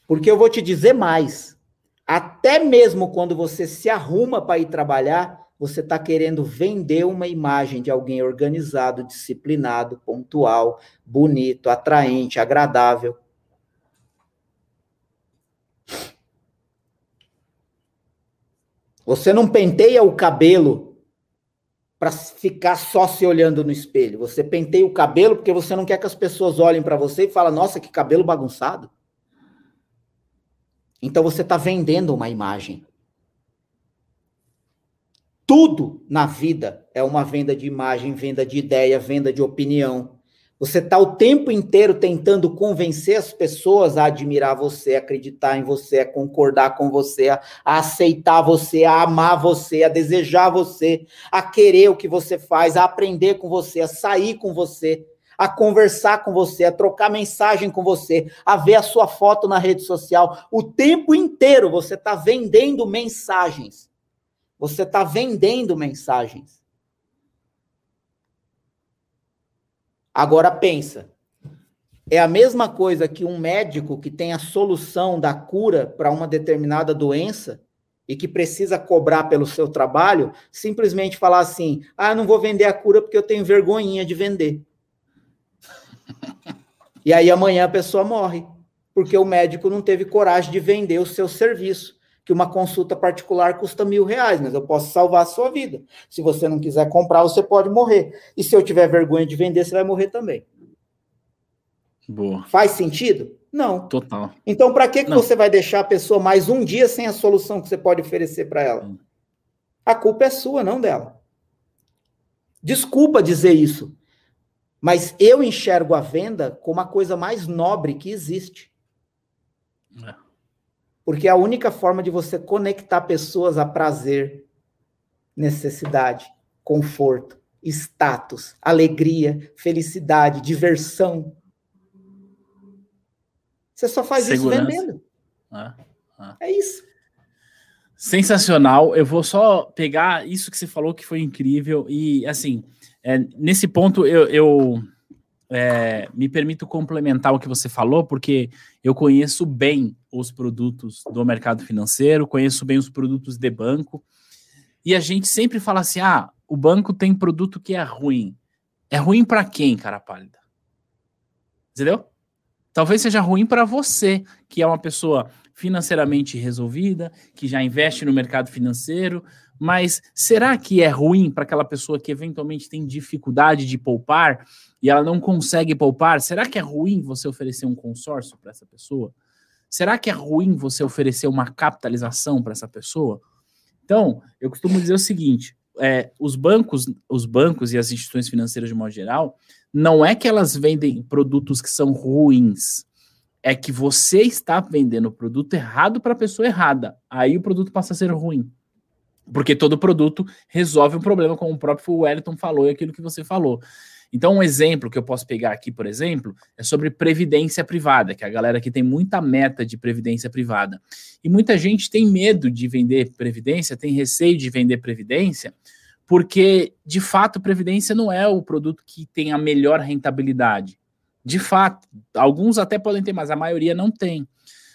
Porque eu vou te dizer mais. Até mesmo quando você se arruma para ir trabalhar, você está querendo vender uma imagem de alguém organizado, disciplinado, pontual, bonito, atraente, agradável. Você não penteia o cabelo para ficar só se olhando no espelho. Você penteia o cabelo porque você não quer que as pessoas olhem para você e falem: "Nossa, que cabelo bagunçado". Então você está vendendo uma imagem. Tudo na vida é uma venda de imagem, venda de ideia, venda de opinião. Você está o tempo inteiro tentando convencer as pessoas a admirar você, a acreditar em você, a concordar com você, a, aceitar você, a amar você, a desejar você, a querer o que você faz, a aprender com você, a sair com você, a conversar com você, a trocar mensagem com você, a ver a sua foto na rede social. O tempo inteiro você está vendendo mensagens. Você está vendendo mensagens. Agora pensa, é a mesma coisa que um médico que tem a solução da cura para uma determinada doença e que precisa cobrar pelo seu trabalho, simplesmente falar assim: "Ah, não vou vender a cura porque eu tenho vergonhinha de vender". E aí amanhã a pessoa morre, porque o médico não teve coragem de vender o seu serviço que uma consulta particular custa mil reais, mas eu posso salvar a sua vida. Se você não quiser comprar, você pode morrer. E se eu tiver vergonha de vender, você vai morrer também. Boa. Faz sentido? Não. Total. Então, para que, que você vai deixar a pessoa mais um dia sem a solução que você pode oferecer para ela? Hum. A culpa é sua, não dela. Desculpa dizer isso, mas eu enxergo a venda como a coisa mais nobre que existe. É. Porque é a única forma de você conectar pessoas a prazer, necessidade, conforto, status, alegria, felicidade, diversão. Você só faz Segurança. isso vendendo. Ah, ah. É isso. Sensacional. Eu vou só pegar isso que você falou que foi incrível. E, assim, é, nesse ponto eu, eu é, me permito complementar o que você falou, porque eu conheço bem os produtos do mercado financeiro, conheço bem os produtos de banco, e a gente sempre fala assim: ah, o banco tem produto que é ruim. É ruim para quem, cara pálida? Entendeu? Talvez seja ruim para você, que é uma pessoa financeiramente resolvida, que já investe no mercado financeiro, mas será que é ruim para aquela pessoa que eventualmente tem dificuldade de poupar e ela não consegue poupar? Será que é ruim você oferecer um consórcio para essa pessoa? Será que é ruim você oferecer uma capitalização para essa pessoa? Então, eu costumo dizer o seguinte: é, os bancos, os bancos e as instituições financeiras de modo geral, não é que elas vendem produtos que são ruins, é que você está vendendo o produto errado para a pessoa errada. Aí o produto passa a ser ruim. Porque todo produto resolve um problema, como o próprio Wellington falou e aquilo que você falou. Então, um exemplo que eu posso pegar aqui, por exemplo, é sobre previdência privada, que a galera que tem muita meta de previdência privada. E muita gente tem medo de vender previdência, tem receio de vender previdência, porque, de fato, previdência não é o produto que tem a melhor rentabilidade. De fato, alguns até podem ter, mas a maioria não tem.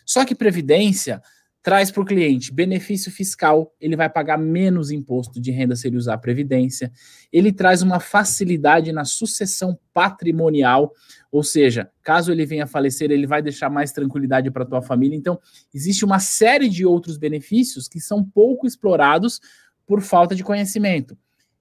Só que previdência traz para o cliente benefício fiscal, ele vai pagar menos imposto de renda se ele usar a previdência. Ele traz uma facilidade na sucessão patrimonial, ou seja, caso ele venha a falecer, ele vai deixar mais tranquilidade para a tua família. Então, existe uma série de outros benefícios que são pouco explorados por falta de conhecimento.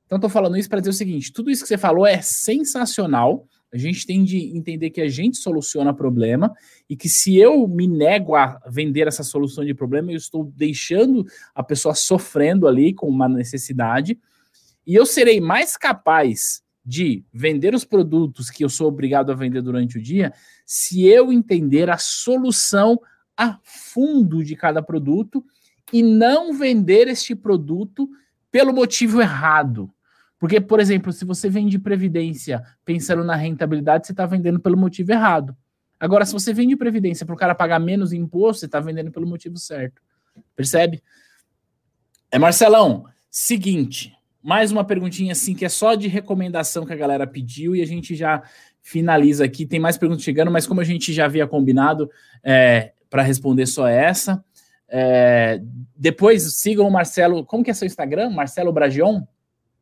Então, estou falando isso para dizer o seguinte: tudo isso que você falou é sensacional. A gente tem de entender que a gente soluciona problema e que se eu me nego a vender essa solução de problema, eu estou deixando a pessoa sofrendo ali com uma necessidade e eu serei mais capaz de vender os produtos que eu sou obrigado a vender durante o dia se eu entender a solução a fundo de cada produto e não vender este produto pelo motivo errado. Porque, por exemplo, se você vende previdência pensando na rentabilidade, você está vendendo pelo motivo errado. Agora, se você vende previdência para o cara pagar menos imposto, você está vendendo pelo motivo certo. Percebe? É Marcelão, seguinte, mais uma perguntinha assim que é só de recomendação que a galera pediu e a gente já finaliza aqui. Tem mais perguntas chegando, mas como a gente já havia combinado é, para responder só essa. É, depois sigam o Marcelo. Como que é seu Instagram? Marcelo Bragion?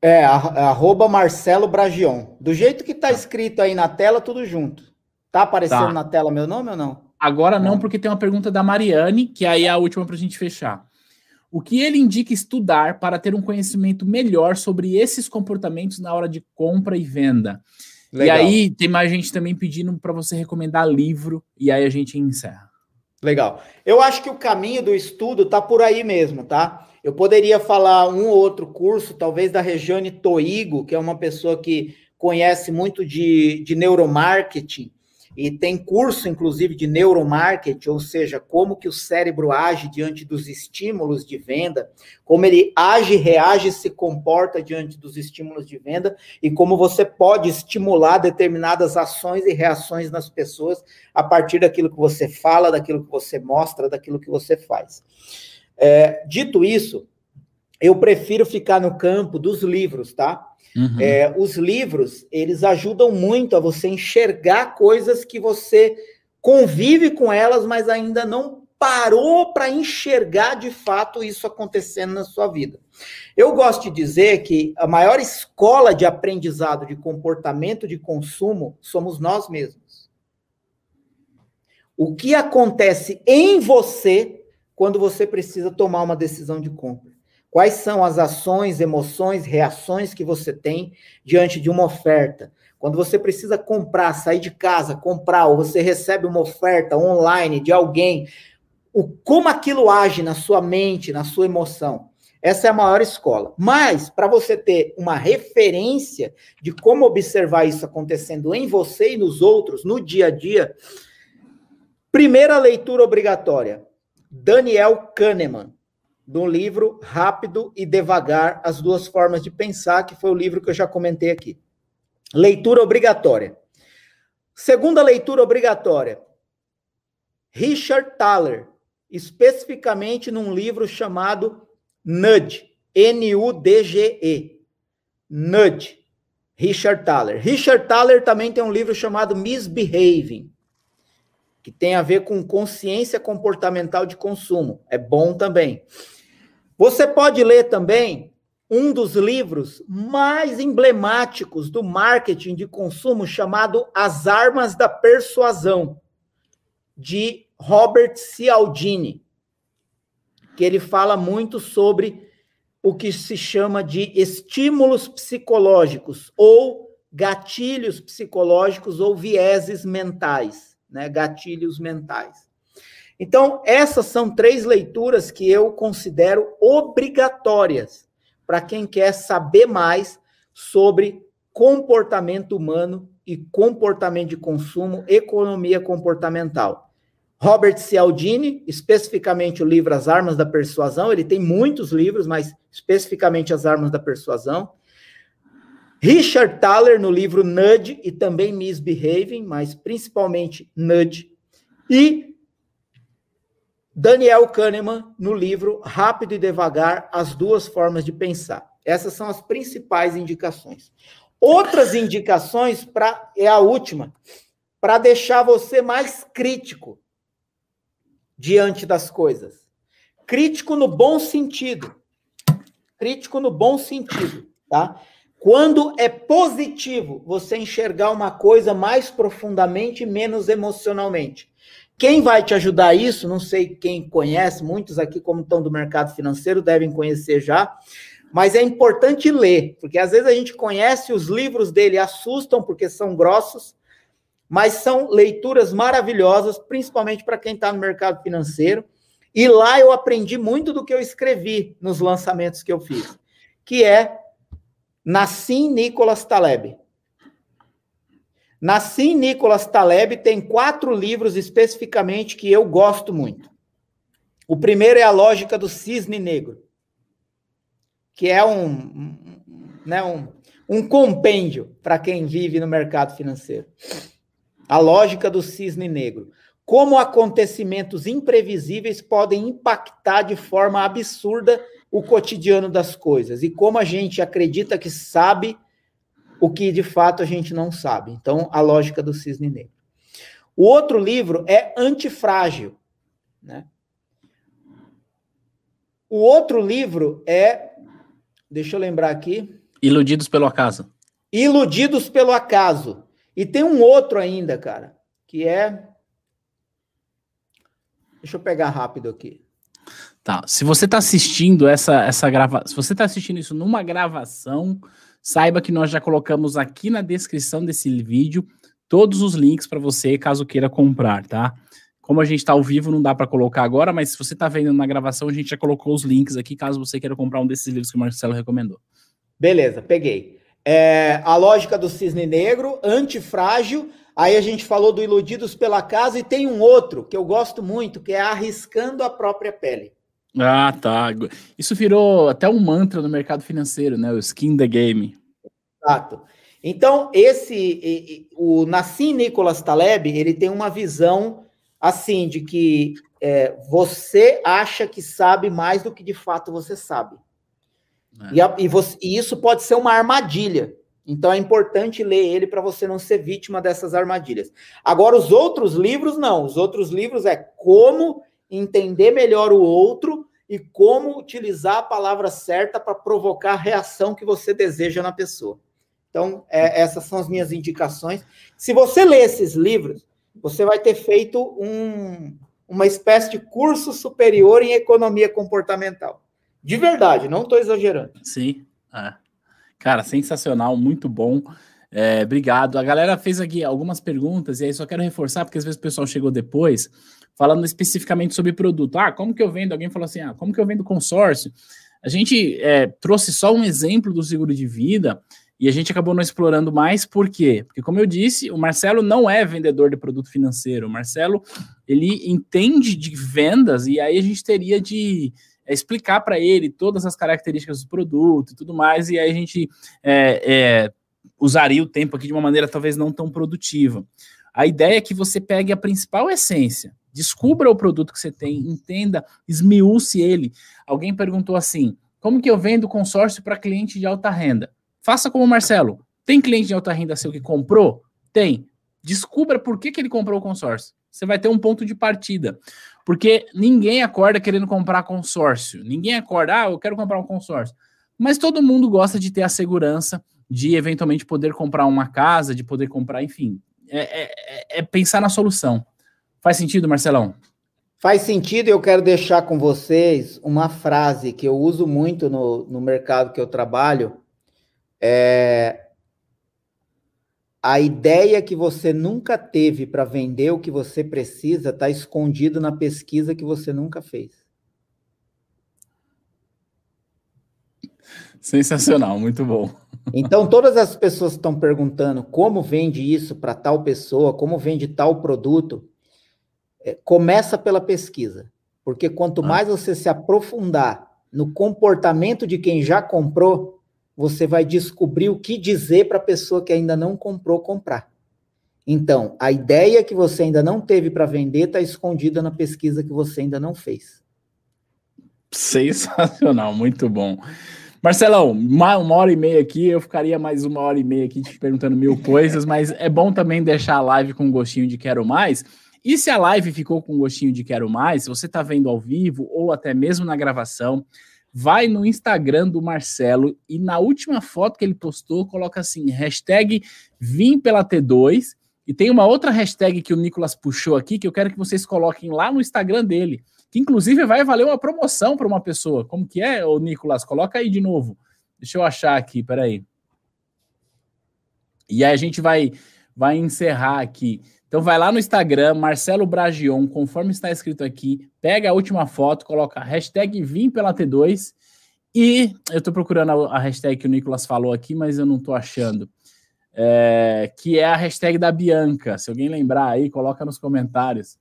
É, arroba Marcelo Bragion. Do jeito que tá escrito aí na tela, tudo junto. Tá aparecendo tá. na tela meu nome ou não? Agora não, porque tem uma pergunta da Mariane, que aí é a última para a gente fechar. O que ele indica estudar para ter um conhecimento melhor sobre esses comportamentos na hora de compra e venda? Legal. E aí tem mais gente também pedindo para você recomendar livro, e aí a gente encerra. Legal. Eu acho que o caminho do estudo tá por aí mesmo, tá? Eu poderia falar um ou outro curso, talvez da Regiane Toigo, que é uma pessoa que conhece muito de, de neuromarketing e tem curso, inclusive, de neuromarketing, ou seja, como que o cérebro age diante dos estímulos de venda, como ele age, reage e se comporta diante dos estímulos de venda e como você pode estimular determinadas ações e reações nas pessoas a partir daquilo que você fala, daquilo que você mostra, daquilo que você faz. É, dito isso, eu prefiro ficar no campo dos livros, tá? Uhum. É, os livros, eles ajudam muito a você enxergar coisas que você convive com elas, mas ainda não parou para enxergar de fato isso acontecendo na sua vida. Eu gosto de dizer que a maior escola de aprendizado de comportamento de consumo somos nós mesmos. O que acontece em você quando você precisa tomar uma decisão de compra? Quais são as ações, emoções, reações que você tem diante de uma oferta? Quando você precisa comprar, sair de casa, comprar, ou você recebe uma oferta online de alguém, o como aquilo age na sua mente, na sua emoção. Essa é a maior escola. Mas, para você ter uma referência de como observar isso acontecendo em você e nos outros, no dia a dia, primeira leitura obrigatória: Daniel Kahneman, do livro Rápido e Devagar, As Duas Formas de Pensar, que foi o livro que eu já comentei aqui. Leitura obrigatória. Segunda leitura obrigatória. Richard Thaler, especificamente num livro chamado Nudge, N-U-D-G-E. Nudge. Richard Thaler. Richard Thaler também tem um livro chamado Misbehaving, que tem a ver com consciência comportamental de consumo. É bom também. Você pode ler também um dos livros mais emblemáticos do marketing de consumo chamado As Armas da Persuasão, de Robert Cialdini, que ele fala muito sobre o que se chama de estímulos psicológicos ou gatilhos psicológicos ou vieses mentais, né? Gatilhos mentais. Então, essas são três leituras que eu considero obrigatórias para quem quer saber mais sobre comportamento humano e comportamento de consumo, economia comportamental. Robert Cialdini, especificamente o livro As Armas da Persuasão, ele tem muitos livros, mas especificamente As Armas da Persuasão. Richard Thaler no livro Nudge e também Misbehaving, mas principalmente Nudge. E Daniel Kahneman no livro Rápido e Devagar: As Duas Formas de Pensar. Essas são as principais indicações. Outras indicações para é a última, para deixar você mais crítico diante das coisas. Crítico no bom sentido. Crítico no bom sentido, tá? Quando é positivo você enxergar uma coisa mais profundamente menos emocionalmente. Quem vai te ajudar isso, não sei quem conhece, muitos aqui, como estão do mercado financeiro, devem conhecer já, mas é importante ler, porque às vezes a gente conhece os livros dele, assustam porque são grossos, mas são leituras maravilhosas, principalmente para quem está no mercado financeiro. E lá eu aprendi muito do que eu escrevi nos lançamentos que eu fiz, que é Nassim Nicolas Taleb. Nassim Nicolas Taleb tem quatro livros especificamente que eu gosto muito. O primeiro é A Lógica do Cisne Negro, que é um, né, um, um compêndio para quem vive no mercado financeiro. A Lógica do Cisne Negro. Como acontecimentos imprevisíveis podem impactar de forma absurda o cotidiano das coisas e como a gente acredita que sabe o que de fato a gente não sabe. Então, a lógica do cisne negro. O outro livro é Antifrágil. Né? O outro livro é. Deixa eu lembrar aqui. Iludidos pelo Acaso. Iludidos pelo Acaso. E tem um outro ainda, cara, que é. Deixa eu pegar rápido aqui. Tá. Se você está assistindo essa, essa gravação. Se você está assistindo isso numa gravação Saiba que nós já colocamos aqui na descrição desse vídeo todos os links para você, caso queira comprar, tá? Como a gente está ao vivo, não dá para colocar agora, mas se você está vendo na gravação, a gente já colocou os links aqui, caso você queira comprar um desses livros que o Marcelo recomendou. Beleza, peguei. É, a lógica do cisne negro, antifrágil. Aí a gente falou do Iludidos pela Casa e tem um outro que eu gosto muito, que é Arriscando a Própria Pele. Ah, tá. Isso virou até um mantra no mercado financeiro, né? O skin the game. Exato. Então, esse, o Nassim Nicolas Taleb, ele tem uma visão assim de que é, você acha que sabe mais do que de fato você sabe. É. E, a, e, você, e isso pode ser uma armadilha. Então é importante ler ele para você não ser vítima dessas armadilhas. Agora, os outros livros, não. Os outros livros é como entender melhor o outro e como utilizar a palavra certa para provocar a reação que você deseja na pessoa. Então, é, essas são as minhas indicações. Se você ler esses livros, você vai ter feito um, uma espécie de curso superior em economia comportamental. De verdade, não estou exagerando. Sim. É. Cara, sensacional, muito bom. É, obrigado. A galera fez aqui algumas perguntas, e aí só quero reforçar, porque às vezes o pessoal chegou depois, falando especificamente sobre produto. Ah, como que eu vendo? Alguém falou assim: ah, como que eu vendo consórcio? A gente é, trouxe só um exemplo do seguro de vida e a gente acabou não explorando mais, por quê? Porque, como eu disse, o Marcelo não é vendedor de produto financeiro. O Marcelo, ele entende de vendas e aí a gente teria de é, explicar para ele todas as características do produto e tudo mais, e aí a gente é, é, usaria o tempo aqui de uma maneira talvez não tão produtiva. A ideia é que você pegue a principal essência, descubra o produto que você tem, entenda, esmiúce ele. Alguém perguntou assim: como que eu vendo consórcio para cliente de alta renda? Faça como o Marcelo. Tem cliente de alta renda seu que comprou? Tem. Descubra por que, que ele comprou o consórcio. Você vai ter um ponto de partida. Porque ninguém acorda querendo comprar consórcio. Ninguém acorda, ah, eu quero comprar um consórcio. Mas todo mundo gosta de ter a segurança de eventualmente poder comprar uma casa, de poder comprar, enfim. É, é, é pensar na solução. Faz sentido, Marcelão? Faz sentido, eu quero deixar com vocês uma frase que eu uso muito no, no mercado que eu trabalho. É, a ideia que você nunca teve para vender o que você precisa está escondido na pesquisa que você nunca fez. Sensacional, muito bom. Então, todas as pessoas estão perguntando como vende isso para tal pessoa, como vende tal produto, começa pela pesquisa. Porque quanto ah. mais você se aprofundar no comportamento de quem já comprou, você vai descobrir o que dizer para a pessoa que ainda não comprou comprar. Então, a ideia que você ainda não teve para vender está escondida na pesquisa que você ainda não fez. Sensacional, muito bom. Marcelão, uma, uma, hora e meia aqui, eu ficaria mais uma hora e meia aqui te perguntando mil coisas, mas é bom também deixar a live com um gostinho de quero mais. E se a live ficou com um gostinho de quero mais, se você está vendo ao vivo ou até mesmo na gravação, vai no Instagram do Marcelo e na última foto que ele postou, coloca assim, hashtag vim pela T2, e tem uma outra hashtag que o Nicolas puxou aqui, que eu quero que vocês coloquem lá no Instagram dele, que inclusive vai valer uma promoção para uma pessoa. Como que é, ô Nicolas? Coloca aí de novo. Deixa eu achar aqui, peraí. E aí a gente vai, vai encerrar aqui. Então vai lá no Instagram, Marcelo Bragion, conforme está escrito aqui, pega a última foto, coloca hashtag Vim pela T2 e eu estou procurando a, hashtag que o Nicolas falou aqui, mas eu não estou achando. É, que é a hashtag da Bianca. Se alguém lembrar aí, coloca nos comentários.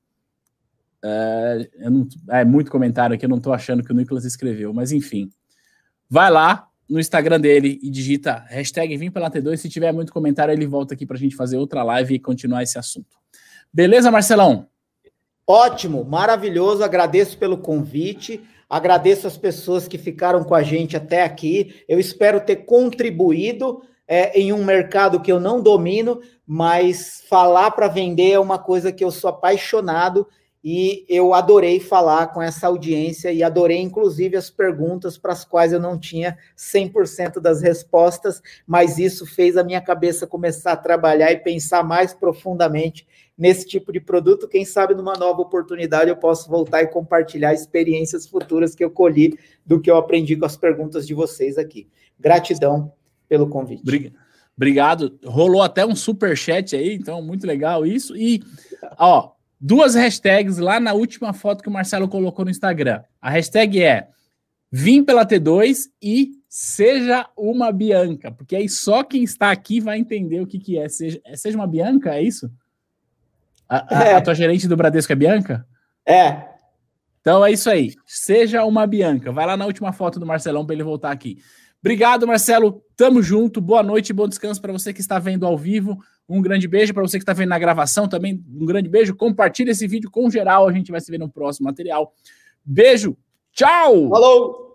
É, não, é muito comentário aqui, eu não estou achando que o Nicolas escreveu, mas enfim. Vai lá no Instagram dele e digita hashtag Vim pela T2. Se tiver muito comentário, ele volta aqui para a gente fazer outra live e continuar esse assunto. Beleza, Marcelão? Ótimo, maravilhoso. Agradeço pelo convite. Agradeço as pessoas que ficaram com a gente até aqui. Eu espero ter contribuído é, em um mercado que eu não domino, mas falar para vender é uma coisa que eu sou apaixonado e eu adorei falar com essa audiência e adorei, inclusive, as perguntas para as quais eu não tinha 100% das respostas, mas isso fez a minha cabeça começar a trabalhar e pensar mais profundamente nesse tipo de produto. Quem sabe numa nova oportunidade eu posso voltar e compartilhar experiências futuras que eu colhi do que eu aprendi com as perguntas de vocês aqui. Gratidão pelo convite. Obrigado. Rolou até um super chat aí, então muito legal isso. E ó, duas hashtags lá na última foto que o Marcelo colocou no Instagram. A hashtag é Vim pela T2 e seja uma Bianca, porque aí só quem está aqui vai entender o que, que é. Seja, é, seja uma Bianca, é isso? A, a, é. a tua gerente do Bradesco é Bianca? É. Então é isso aí. Seja uma Bianca. Vai lá na última foto do Marcelão para ele voltar aqui. Obrigado, Marcelo. Tamo junto. Boa noite bom descanso para você que está vendo ao vivo. Um grande beijo para você que está vendo na gravação também. Um grande beijo. Compartilhe esse vídeo com geral. A gente vai se ver no próximo material. Beijo. Tchau. Falou.